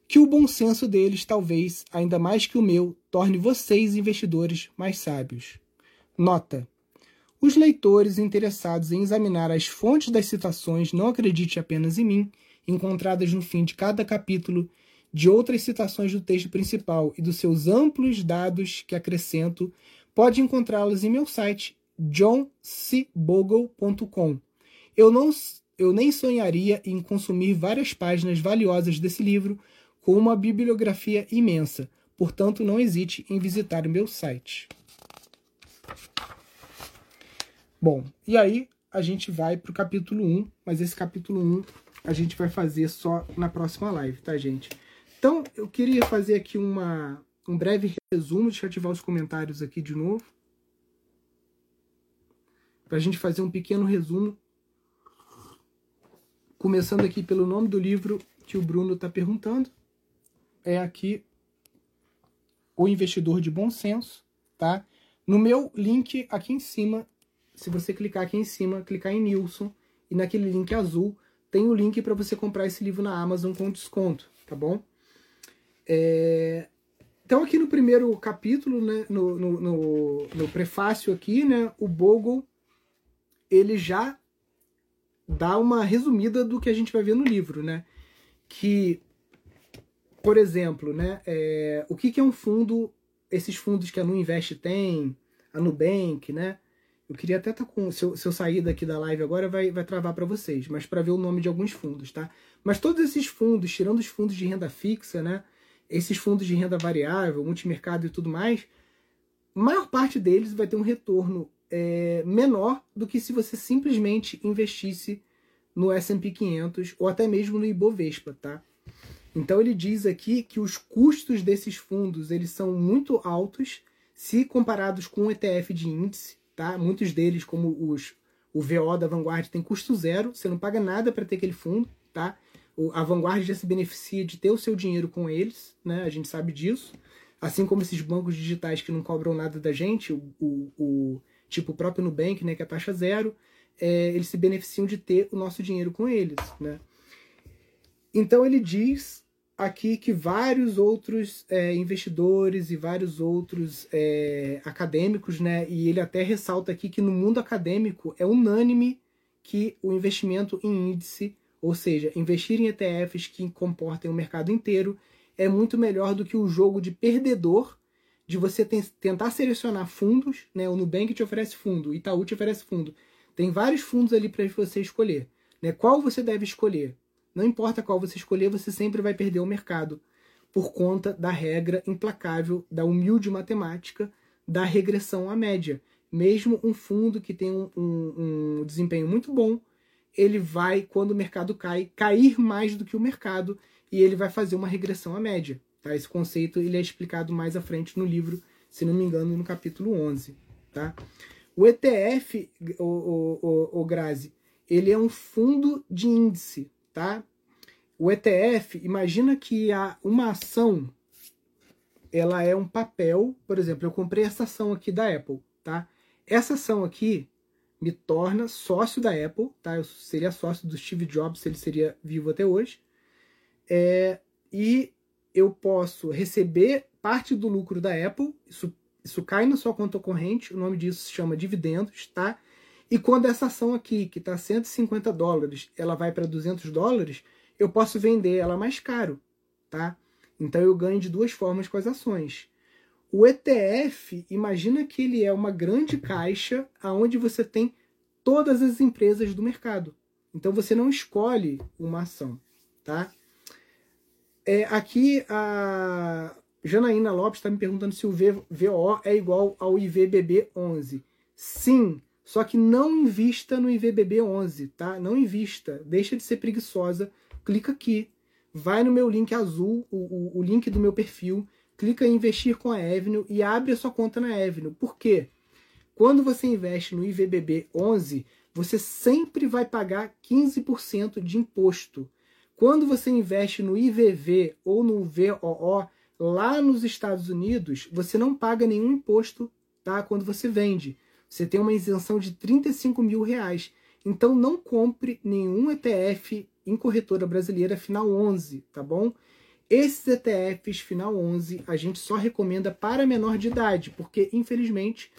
Que o bom senso deles, talvez, ainda mais que o meu, torne vocês, investidores, mais sábios. Nota: os leitores interessados em examinar as fontes das citações, não acredite apenas em mim, encontradas no fim de cada capítulo, de outras citações do texto principal e dos seus amplos dados que acrescento, pode encontrá-los em meu site johncbogle.com. Eu não eu nem sonharia em consumir várias páginas valiosas desse livro com uma bibliografia imensa, portanto não hesite em visitar o meu site. Bom, e aí a gente vai para o capítulo 1, mas esse capítulo 1 a gente vai fazer só na próxima live, tá, gente? Então, eu queria fazer aqui uma, um breve resumo, deixa eu ativar os comentários aqui de novo. Para a gente fazer um pequeno resumo. Começando aqui pelo nome do livro que o Bruno está perguntando. É aqui O Investidor de Bom Senso, tá? No meu link aqui em cima, se você clicar aqui em cima, clicar em Nilson, e naquele link azul, tem o link para você comprar esse livro na Amazon com desconto, tá bom? É... Então, aqui no primeiro capítulo, né, no, no, no, no, prefácio aqui, né, o Bogle ele já dá uma resumida do que a gente vai ver no livro, né? Que, por exemplo, né, é, o que, que é um fundo, esses fundos que a Nuinvest tem, a Nubank, né? Eu queria até estar tá com. Se eu, se eu, sair daqui da live agora, vai, vai travar para vocês, mas para ver o nome de alguns fundos, tá? Mas todos esses fundos, tirando os fundos de renda fixa, né? Esses fundos de renda variável, multimercado e tudo mais, maior parte deles vai ter um retorno é, menor do que se você simplesmente investisse no S&P 500 ou até mesmo no Ibovespa, tá? Então ele diz aqui que os custos desses fundos eles são muito altos se comparados com um ETF de índice, tá? Muitos deles, como os o VO da Vanguard, tem custo zero, você não paga nada para ter aquele fundo, tá? A Vanguard já se beneficia de ter o seu dinheiro com eles, né? A gente sabe disso. Assim como esses bancos digitais que não cobram nada da gente, o, o, o tipo o próprio Nubank, né, que é taxa zero, é, eles se beneficiam de ter o nosso dinheiro com eles, né? Então ele diz aqui que vários outros é, investidores e vários outros é, acadêmicos, né? E ele até ressalta aqui que no mundo acadêmico é unânime que o investimento em índice, ou seja, investir em ETFs que comportem o mercado inteiro, é muito melhor do que o jogo de perdedor de você tentar selecionar fundos, né? O Nubank te oferece fundo, o Itaú te oferece fundo. Tem vários fundos ali para você escolher. Né? Qual você deve escolher? Não importa qual você escolher, você sempre vai perder o mercado por conta da regra implacável da humilde matemática da regressão à média. Mesmo um fundo que tem um, um, um desempenho muito bom, ele vai, quando o mercado cai, cair mais do que o mercado e ele vai fazer uma regressão à média. Tá? Esse conceito ele é explicado mais à frente no livro, se não me engano, no capítulo 11. Tá? O ETF, o, o, o, o Grazi, ele é um fundo de índice tá? O ETF, imagina que a, uma ação ela é um papel, por exemplo, eu comprei essa ação aqui da Apple, tá? Essa ação aqui me torna sócio da Apple, tá? Eu seria sócio do Steve Jobs se ele seria vivo até hoje. É, e eu posso receber parte do lucro da Apple, isso, isso cai na sua conta corrente, o nome disso se chama dividendos, tá? E quando essa ação aqui, que está 150 dólares, ela vai para 200 dólares, eu posso vender ela mais caro, tá? Então eu ganho de duas formas com as ações. O ETF, imagina que ele é uma grande caixa aonde você tem todas as empresas do mercado. Então você não escolhe uma ação, tá? É, aqui a Janaína Lopes está me perguntando se o VO é igual ao IVBB11. Sim, só que não invista no IVBB 11, tá? Não invista. Deixa de ser preguiçosa. Clica aqui. Vai no meu link azul, o, o, o link do meu perfil. Clica em investir com a Avenue e abre a sua conta na Avenue. Por quê? Quando você investe no IVBB 11, você sempre vai pagar 15% de imposto. Quando você investe no IVV ou no VOO lá nos Estados Unidos, você não paga nenhum imposto, tá? Quando você vende você tem uma isenção de 35 mil reais. Então não compre nenhum ETF em corretora brasileira final 11, tá bom? Esses ETFs final 11 a gente só recomenda para menor de idade, porque infelizmente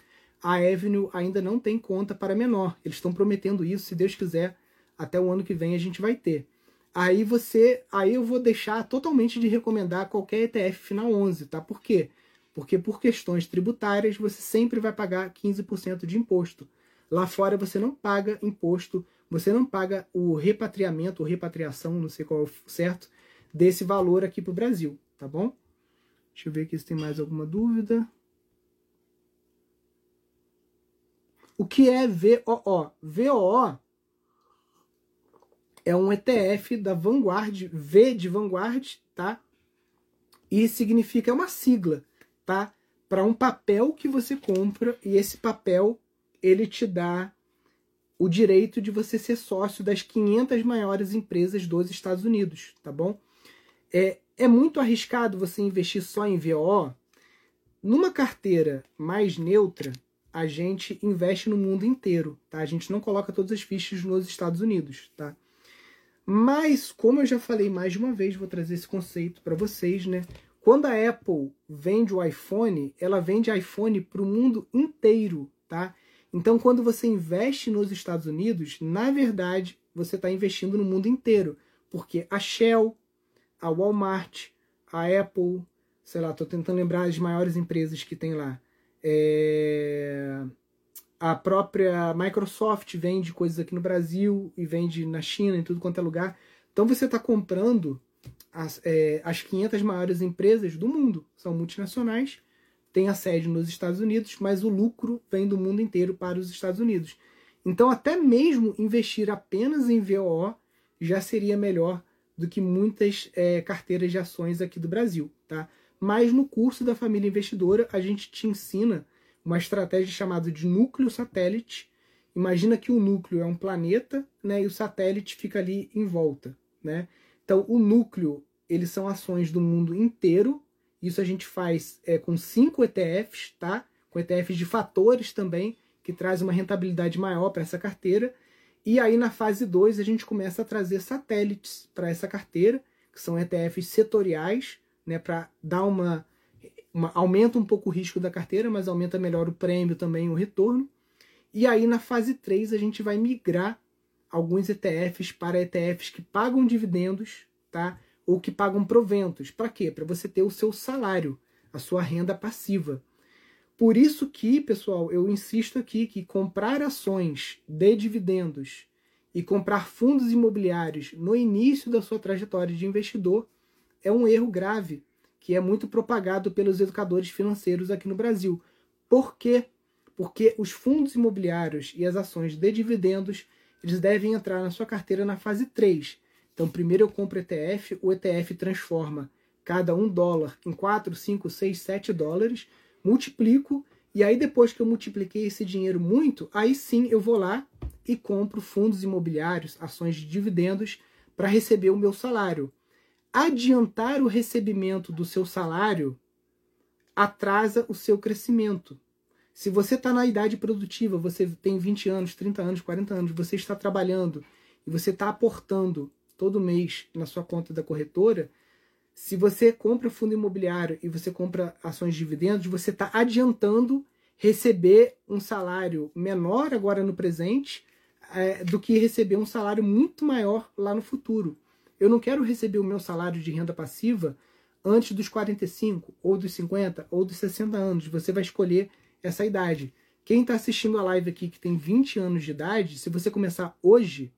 a Avenue ainda não tem conta para menor. Eles estão prometendo isso, se Deus quiser, até o ano que vem a gente vai ter. Aí você, aí eu vou deixar totalmente de recomendar qualquer ETF final 11, tá? Por quê? Porque por questões tributárias você sempre vai pagar 15% de imposto. Lá fora você não paga imposto, você não paga o repatriamento ou repatriação, não sei qual é o certo, desse valor aqui para o Brasil, tá bom? Deixa eu ver aqui se tem mais alguma dúvida. O que é VOO? VOO é um ETF da Vanguard, V de Vanguard, tá? E significa, é uma sigla tá? Para um papel que você compra e esse papel ele te dá o direito de você ser sócio das 500 maiores empresas dos Estados Unidos, tá bom? É, é muito arriscado você investir só em VO. Numa carteira mais neutra, a gente investe no mundo inteiro, tá? A gente não coloca todas as fichas nos Estados Unidos, tá? Mas, como eu já falei mais de uma vez, vou trazer esse conceito para vocês, né? Quando a Apple vende o iPhone, ela vende iPhone para o mundo inteiro, tá? Então, quando você investe nos Estados Unidos, na verdade, você está investindo no mundo inteiro. Porque a Shell, a Walmart, a Apple, sei lá, estou tentando lembrar as maiores empresas que tem lá. É... A própria Microsoft vende coisas aqui no Brasil e vende na China, em tudo quanto é lugar. Então você está comprando as, é, as 500 maiores empresas do mundo. São multinacionais, têm a sede nos Estados Unidos, mas o lucro vem do mundo inteiro para os Estados Unidos. Então, até mesmo investir apenas em VOO já seria melhor do que muitas é, carteiras de ações aqui do Brasil, tá? Mas no curso da família investidora a gente te ensina uma estratégia chamada de núcleo satélite. Imagina que o núcleo é um planeta, né, e o satélite fica ali em volta, né? Então, o núcleo, eles são ações do mundo inteiro. Isso a gente faz é, com cinco ETFs, tá? Com ETFs de fatores também, que traz uma rentabilidade maior para essa carteira. E aí, na fase 2, a gente começa a trazer satélites para essa carteira, que são ETFs setoriais, né, para dar uma, uma. aumenta um pouco o risco da carteira, mas aumenta melhor o prêmio também, o retorno. E aí, na fase 3, a gente vai migrar alguns ETFs para ETFs que pagam dividendos, tá? Ou que pagam proventos. Para quê? Para você ter o seu salário, a sua renda passiva. Por isso que, pessoal, eu insisto aqui que comprar ações de dividendos e comprar fundos imobiliários no início da sua trajetória de investidor é um erro grave que é muito propagado pelos educadores financeiros aqui no Brasil. Por quê? Porque os fundos imobiliários e as ações de dividendos eles devem entrar na sua carteira na fase 3. Então, primeiro eu compro ETF, o ETF transforma cada um dólar em 4, 5, 6, 7 dólares, multiplico, e aí depois que eu multipliquei esse dinheiro muito, aí sim eu vou lá e compro fundos imobiliários, ações de dividendos, para receber o meu salário. Adiantar o recebimento do seu salário atrasa o seu crescimento. Se você está na idade produtiva, você tem 20 anos, 30 anos, 40 anos, você está trabalhando e você está aportando todo mês na sua conta da corretora, se você compra fundo imobiliário e você compra ações de dividendos, você está adiantando receber um salário menor agora no presente é, do que receber um salário muito maior lá no futuro. Eu não quero receber o meu salário de renda passiva antes dos 45, ou dos 50, ou dos 60 anos. Você vai escolher essa idade. Quem está assistindo a live aqui que tem 20 anos de idade, se você começar hoje,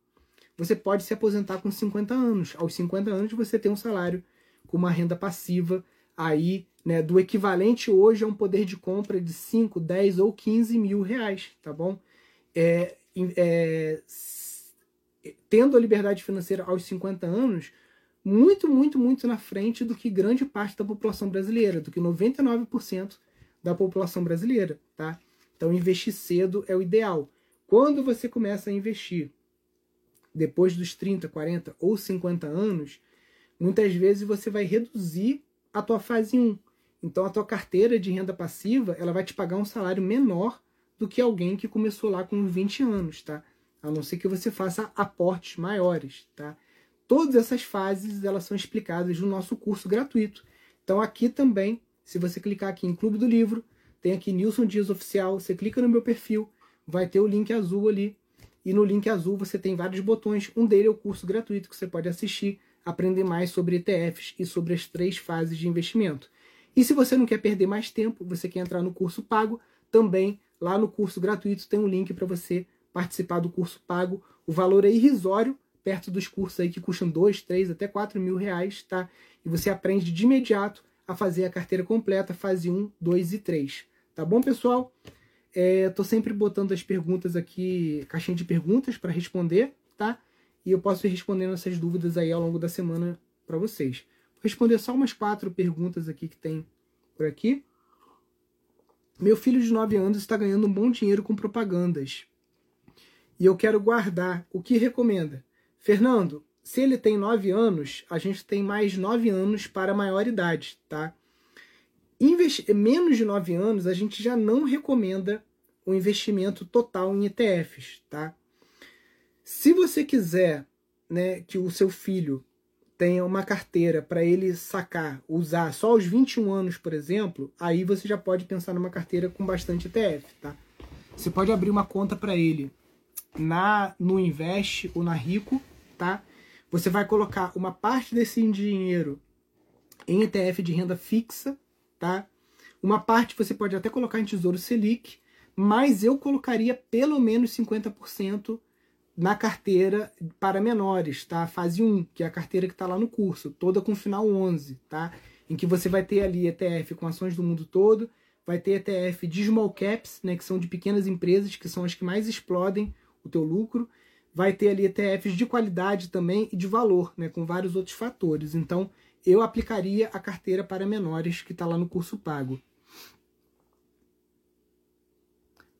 você pode se aposentar com 50 anos. Aos 50 anos você tem um salário com uma renda passiva aí, né, do equivalente hoje a um poder de compra de 5, 10 ou 15 mil reais, tá bom? É, é, tendo a liberdade financeira aos 50 anos, muito, muito, muito na frente do que grande parte da população brasileira, do que 99% da população brasileira, tá? Então investir cedo é o ideal. Quando você começa a investir depois dos 30, 40 ou 50 anos, muitas vezes você vai reduzir a tua fase 1. Então a tua carteira de renda passiva, ela vai te pagar um salário menor do que alguém que começou lá com 20 anos, tá? A não ser que você faça aportes maiores, tá? Todas essas fases, elas são explicadas no nosso curso gratuito. Então aqui também se você clicar aqui em Clube do Livro, tem aqui Nilson Dias Oficial, você clica no meu perfil, vai ter o link azul ali. E no link azul você tem vários botões. Um deles é o curso gratuito que você pode assistir, aprender mais sobre ETFs e sobre as três fases de investimento. E se você não quer perder mais tempo, você quer entrar no curso pago, também lá no curso gratuito tem um link para você participar do curso pago. O valor é irrisório, perto dos cursos aí que custam 2, 3, até 4 mil reais, tá? E você aprende de imediato a fazer a carteira completa, fase 1, 2 e 3. Tá bom, pessoal? É, tô sempre botando as perguntas aqui, caixinha de perguntas para responder, tá? E eu posso ir respondendo essas dúvidas aí ao longo da semana para vocês. Vou responder só umas quatro perguntas aqui que tem por aqui. Meu filho de 9 anos está ganhando um bom dinheiro com propagandas. E eu quero guardar. O que recomenda? Fernando, se ele tem 9 anos, a gente tem mais 9 anos para a maioridade, tá? Investi menos de 9 anos, a gente já não recomenda o investimento total em ETFs, tá? Se você quiser né, que o seu filho tenha uma carteira para ele sacar, usar só aos 21 anos, por exemplo, aí você já pode pensar numa carteira com bastante ETF, tá? Você pode abrir uma conta para ele na no Invest ou na Rico, tá? Você vai colocar uma parte desse dinheiro em ETF de renda fixa, tá? Uma parte você pode até colocar em Tesouro Selic, mas eu colocaria pelo menos 50% na carteira para menores, tá? Fase 1, que é a carteira que está lá no curso, toda com final 11, tá? Em que você vai ter ali ETF com ações do mundo todo, vai ter ETF de small caps, né, que são de pequenas empresas, que são as que mais explodem o teu lucro, vai ter ali ETFs de qualidade também e de valor, né, com vários outros fatores. Então, eu aplicaria a carteira para menores que está lá no curso pago.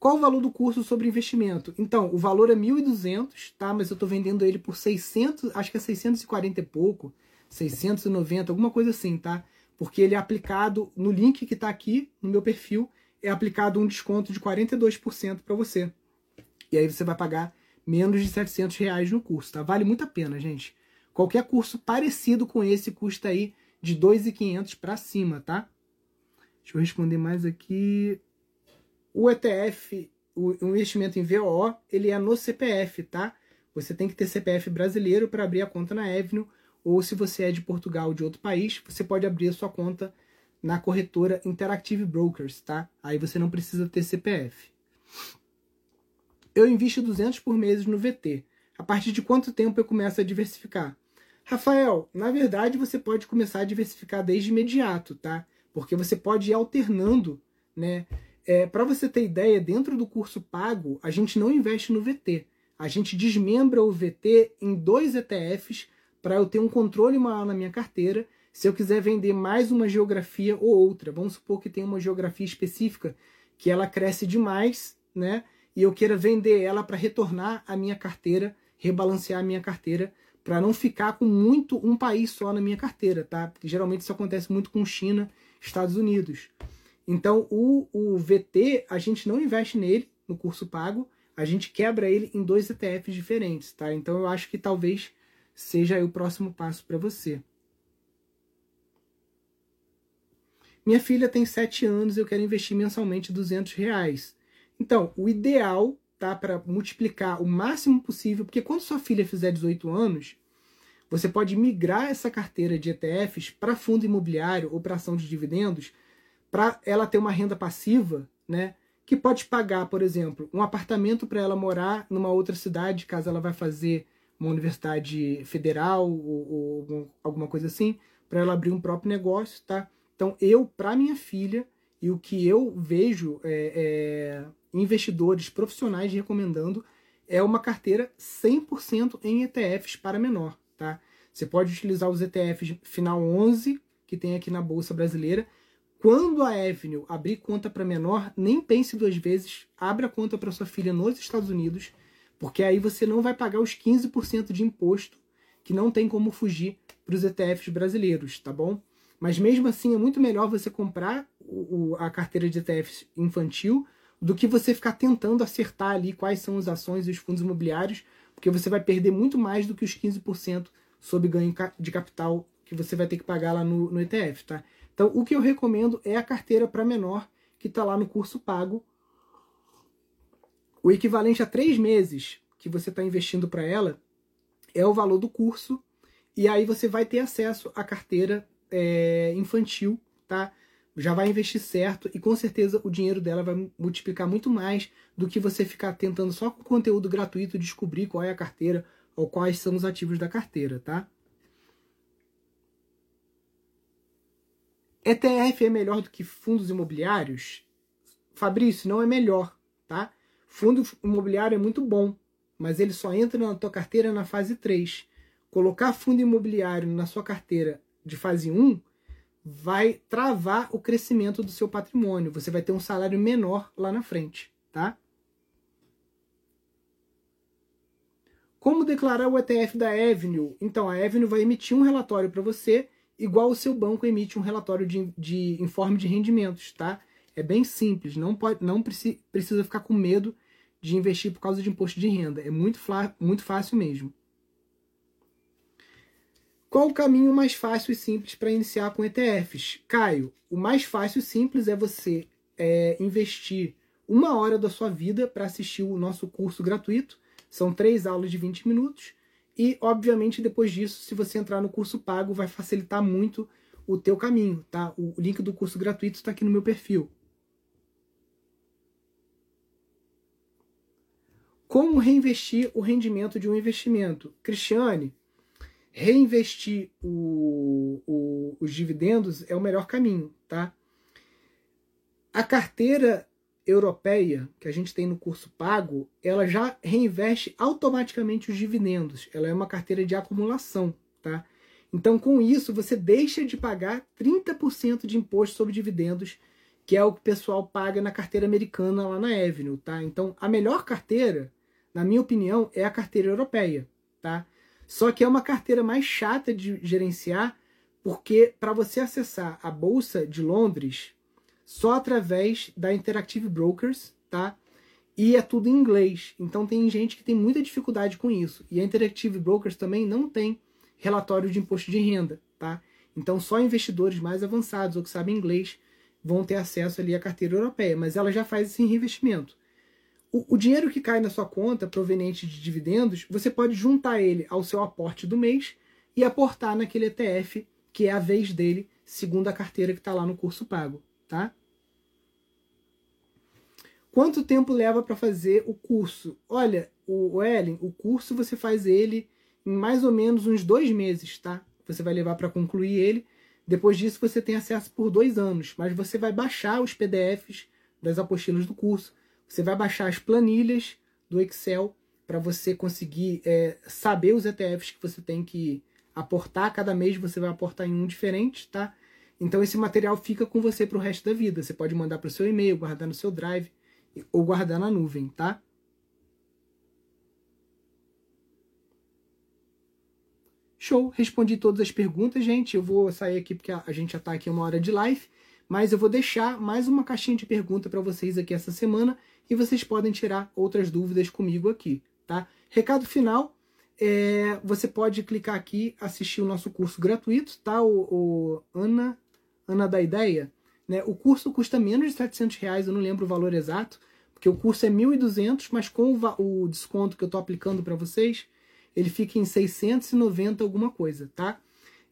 Qual o valor do curso sobre investimento? Então, o valor é 1.200, tá? Mas eu estou vendendo ele por 600, acho que é 640 e pouco, 690, alguma coisa assim, tá? Porque ele é aplicado no link que está aqui no meu perfil, é aplicado um desconto de 42% para você. E aí você vai pagar menos de 700 reais no curso, tá? Vale muito a pena, gente. Qualquer curso parecido com esse custa aí de 2.500 para cima, tá? Deixa eu responder mais aqui. O ETF, o investimento em VOO, ele é no CPF, tá? Você tem que ter CPF brasileiro para abrir a conta na Avenue, ou se você é de Portugal ou de outro país, você pode abrir a sua conta na corretora Interactive Brokers, tá? Aí você não precisa ter CPF. Eu invisto 200 por mês no VT. A partir de quanto tempo eu começo a diversificar? Rafael, na verdade você pode começar a diversificar desde imediato, tá? Porque você pode ir alternando, né? É, Para você ter ideia, dentro do curso pago, a gente não investe no VT. A gente desmembra o VT em dois ETFs para eu ter um controle maior na minha carteira. Se eu quiser vender mais uma geografia ou outra, vamos supor que tem uma geografia específica que ela cresce demais, né? E eu queira vender ela para retornar a minha carteira, rebalancear a minha carteira, para não ficar com muito um país só na minha carteira, tá? Porque geralmente isso acontece muito com China, Estados Unidos. Então, o, o VT, a gente não investe nele no curso pago, a gente quebra ele em dois ETFs diferentes, tá? Então, eu acho que talvez seja o próximo passo para você. Minha filha tem 7 anos eu quero investir mensalmente 200 reais. Então, o ideal, tá, para multiplicar o máximo possível, porque quando sua filha fizer 18 anos, você pode migrar essa carteira de ETFs para fundo imobiliário ou para ação de dividendos para ela ter uma renda passiva, né? Que pode pagar, por exemplo, um apartamento para ela morar numa outra cidade, caso ela vai fazer uma universidade federal ou, ou alguma coisa assim, para ela abrir um próprio negócio, tá? Então, eu, para minha filha, e o que eu vejo é, é, investidores profissionais recomendando é uma carteira 100% em ETFs para menor, tá? Você pode utilizar os ETFs final 11, que tem aqui na Bolsa Brasileira, quando a Avenue abrir conta para menor, nem pense duas vezes, abra conta para sua filha nos Estados Unidos, porque aí você não vai pagar os 15% de imposto, que não tem como fugir para os ETFs brasileiros, tá bom? Mas mesmo assim é muito melhor você comprar o, a carteira de ETFs infantil do que você ficar tentando acertar ali quais são as ações e os fundos imobiliários, porque você vai perder muito mais do que os 15% sob ganho de capital que você vai ter que pagar lá no, no ETF, tá? Então, o que eu recomendo é a carteira para menor, que está lá no curso pago. O equivalente a três meses que você está investindo para ela é o valor do curso, e aí você vai ter acesso à carteira é, infantil, tá? Já vai investir certo e com certeza o dinheiro dela vai multiplicar muito mais do que você ficar tentando só com conteúdo gratuito descobrir qual é a carteira ou quais são os ativos da carteira, tá? ETF é melhor do que fundos imobiliários? Fabrício, não é melhor, tá? Fundo imobiliário é muito bom, mas ele só entra na tua carteira na fase 3. Colocar fundo imobiliário na sua carteira de fase 1 vai travar o crescimento do seu patrimônio. Você vai ter um salário menor lá na frente, tá? Como declarar o ETF da Avenue? Então, a Avenue vai emitir um relatório para você igual o seu banco emite um relatório de, de informe de rendimentos, tá? É bem simples, não, pode, não preci, precisa ficar com medo de investir por causa de imposto de renda. É muito, muito fácil mesmo. Qual o caminho mais fácil e simples para iniciar com ETFs? Caio, o mais fácil e simples é você é, investir uma hora da sua vida para assistir o nosso curso gratuito. São três aulas de 20 minutos. E, obviamente, depois disso, se você entrar no curso pago, vai facilitar muito o teu caminho, tá? O link do curso gratuito está aqui no meu perfil. Como reinvestir o rendimento de um investimento? Cristiane, reinvestir o, o, os dividendos é o melhor caminho, tá? A carteira europeia que a gente tem no curso pago, ela já reinveste automaticamente os dividendos. Ela é uma carteira de acumulação, tá? Então, com isso, você deixa de pagar 30% de imposto sobre dividendos, que é o que o pessoal paga na carteira americana lá na Avenue, tá? Então, a melhor carteira, na minha opinião, é a carteira europeia, tá? Só que é uma carteira mais chata de gerenciar, porque para você acessar a bolsa de Londres, só através da Interactive Brokers, tá? E é tudo em inglês. Então tem gente que tem muita dificuldade com isso. E a Interactive Brokers também não tem relatório de imposto de renda, tá? Então só investidores mais avançados ou que sabem inglês vão ter acesso ali à carteira europeia, mas ela já faz esse reinvestimento. O, o, dinheiro que cai na sua conta proveniente de dividendos, você pode juntar ele ao seu aporte do mês e aportar naquele ETF que é a vez dele, segundo a carteira que está lá no curso pago, tá? Quanto tempo leva para fazer o curso? Olha, o Ellen, o curso você faz ele em mais ou menos uns dois meses, tá? Você vai levar para concluir ele. Depois disso, você tem acesso por dois anos, mas você vai baixar os PDFs das apostilas do curso. Você vai baixar as planilhas do Excel para você conseguir é, saber os ETFs que você tem que aportar. Cada mês você vai aportar em um diferente, tá? Então esse material fica com você para o resto da vida. Você pode mandar para o seu e-mail, guardar no seu drive ou guardar na nuvem, tá? Show, respondi todas as perguntas, gente. Eu vou sair aqui porque a gente já está aqui uma hora de live, mas eu vou deixar mais uma caixinha de pergunta para vocês aqui essa semana e vocês podem tirar outras dúvidas comigo aqui, tá? Recado final, é, você pode clicar aqui, assistir o nosso curso gratuito, tá? O, o Ana, Ana da Ideia, né? O curso custa menos de 700 reais, eu não lembro o valor exato, porque o curso é 1.200, mas com o, o desconto que eu estou aplicando para vocês, ele fica em 690 alguma coisa, tá?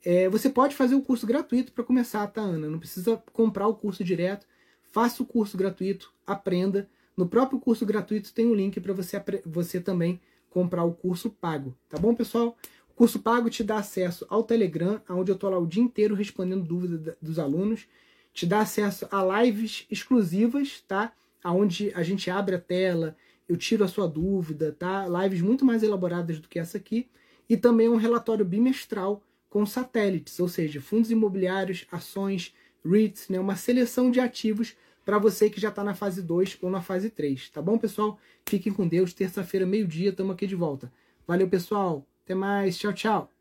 É, você pode fazer o curso gratuito para começar, tá, Ana? Não precisa comprar o curso direto. Faça o curso gratuito, aprenda. No próprio curso gratuito tem um link para você, você também comprar o curso pago, tá bom, pessoal? O curso pago te dá acesso ao Telegram, onde eu estou lá o dia inteiro respondendo dúvidas dos alunos. Te dá acesso a lives exclusivas, tá? Onde a gente abre a tela, eu tiro a sua dúvida, tá? Lives muito mais elaboradas do que essa aqui. E também um relatório bimestral com satélites, ou seja, fundos imobiliários, ações, REITs, né? uma seleção de ativos para você que já está na fase 2 ou na fase 3. Tá bom, pessoal? Fiquem com Deus. Terça-feira, meio-dia, estamos aqui de volta. Valeu, pessoal. Até mais. Tchau, tchau.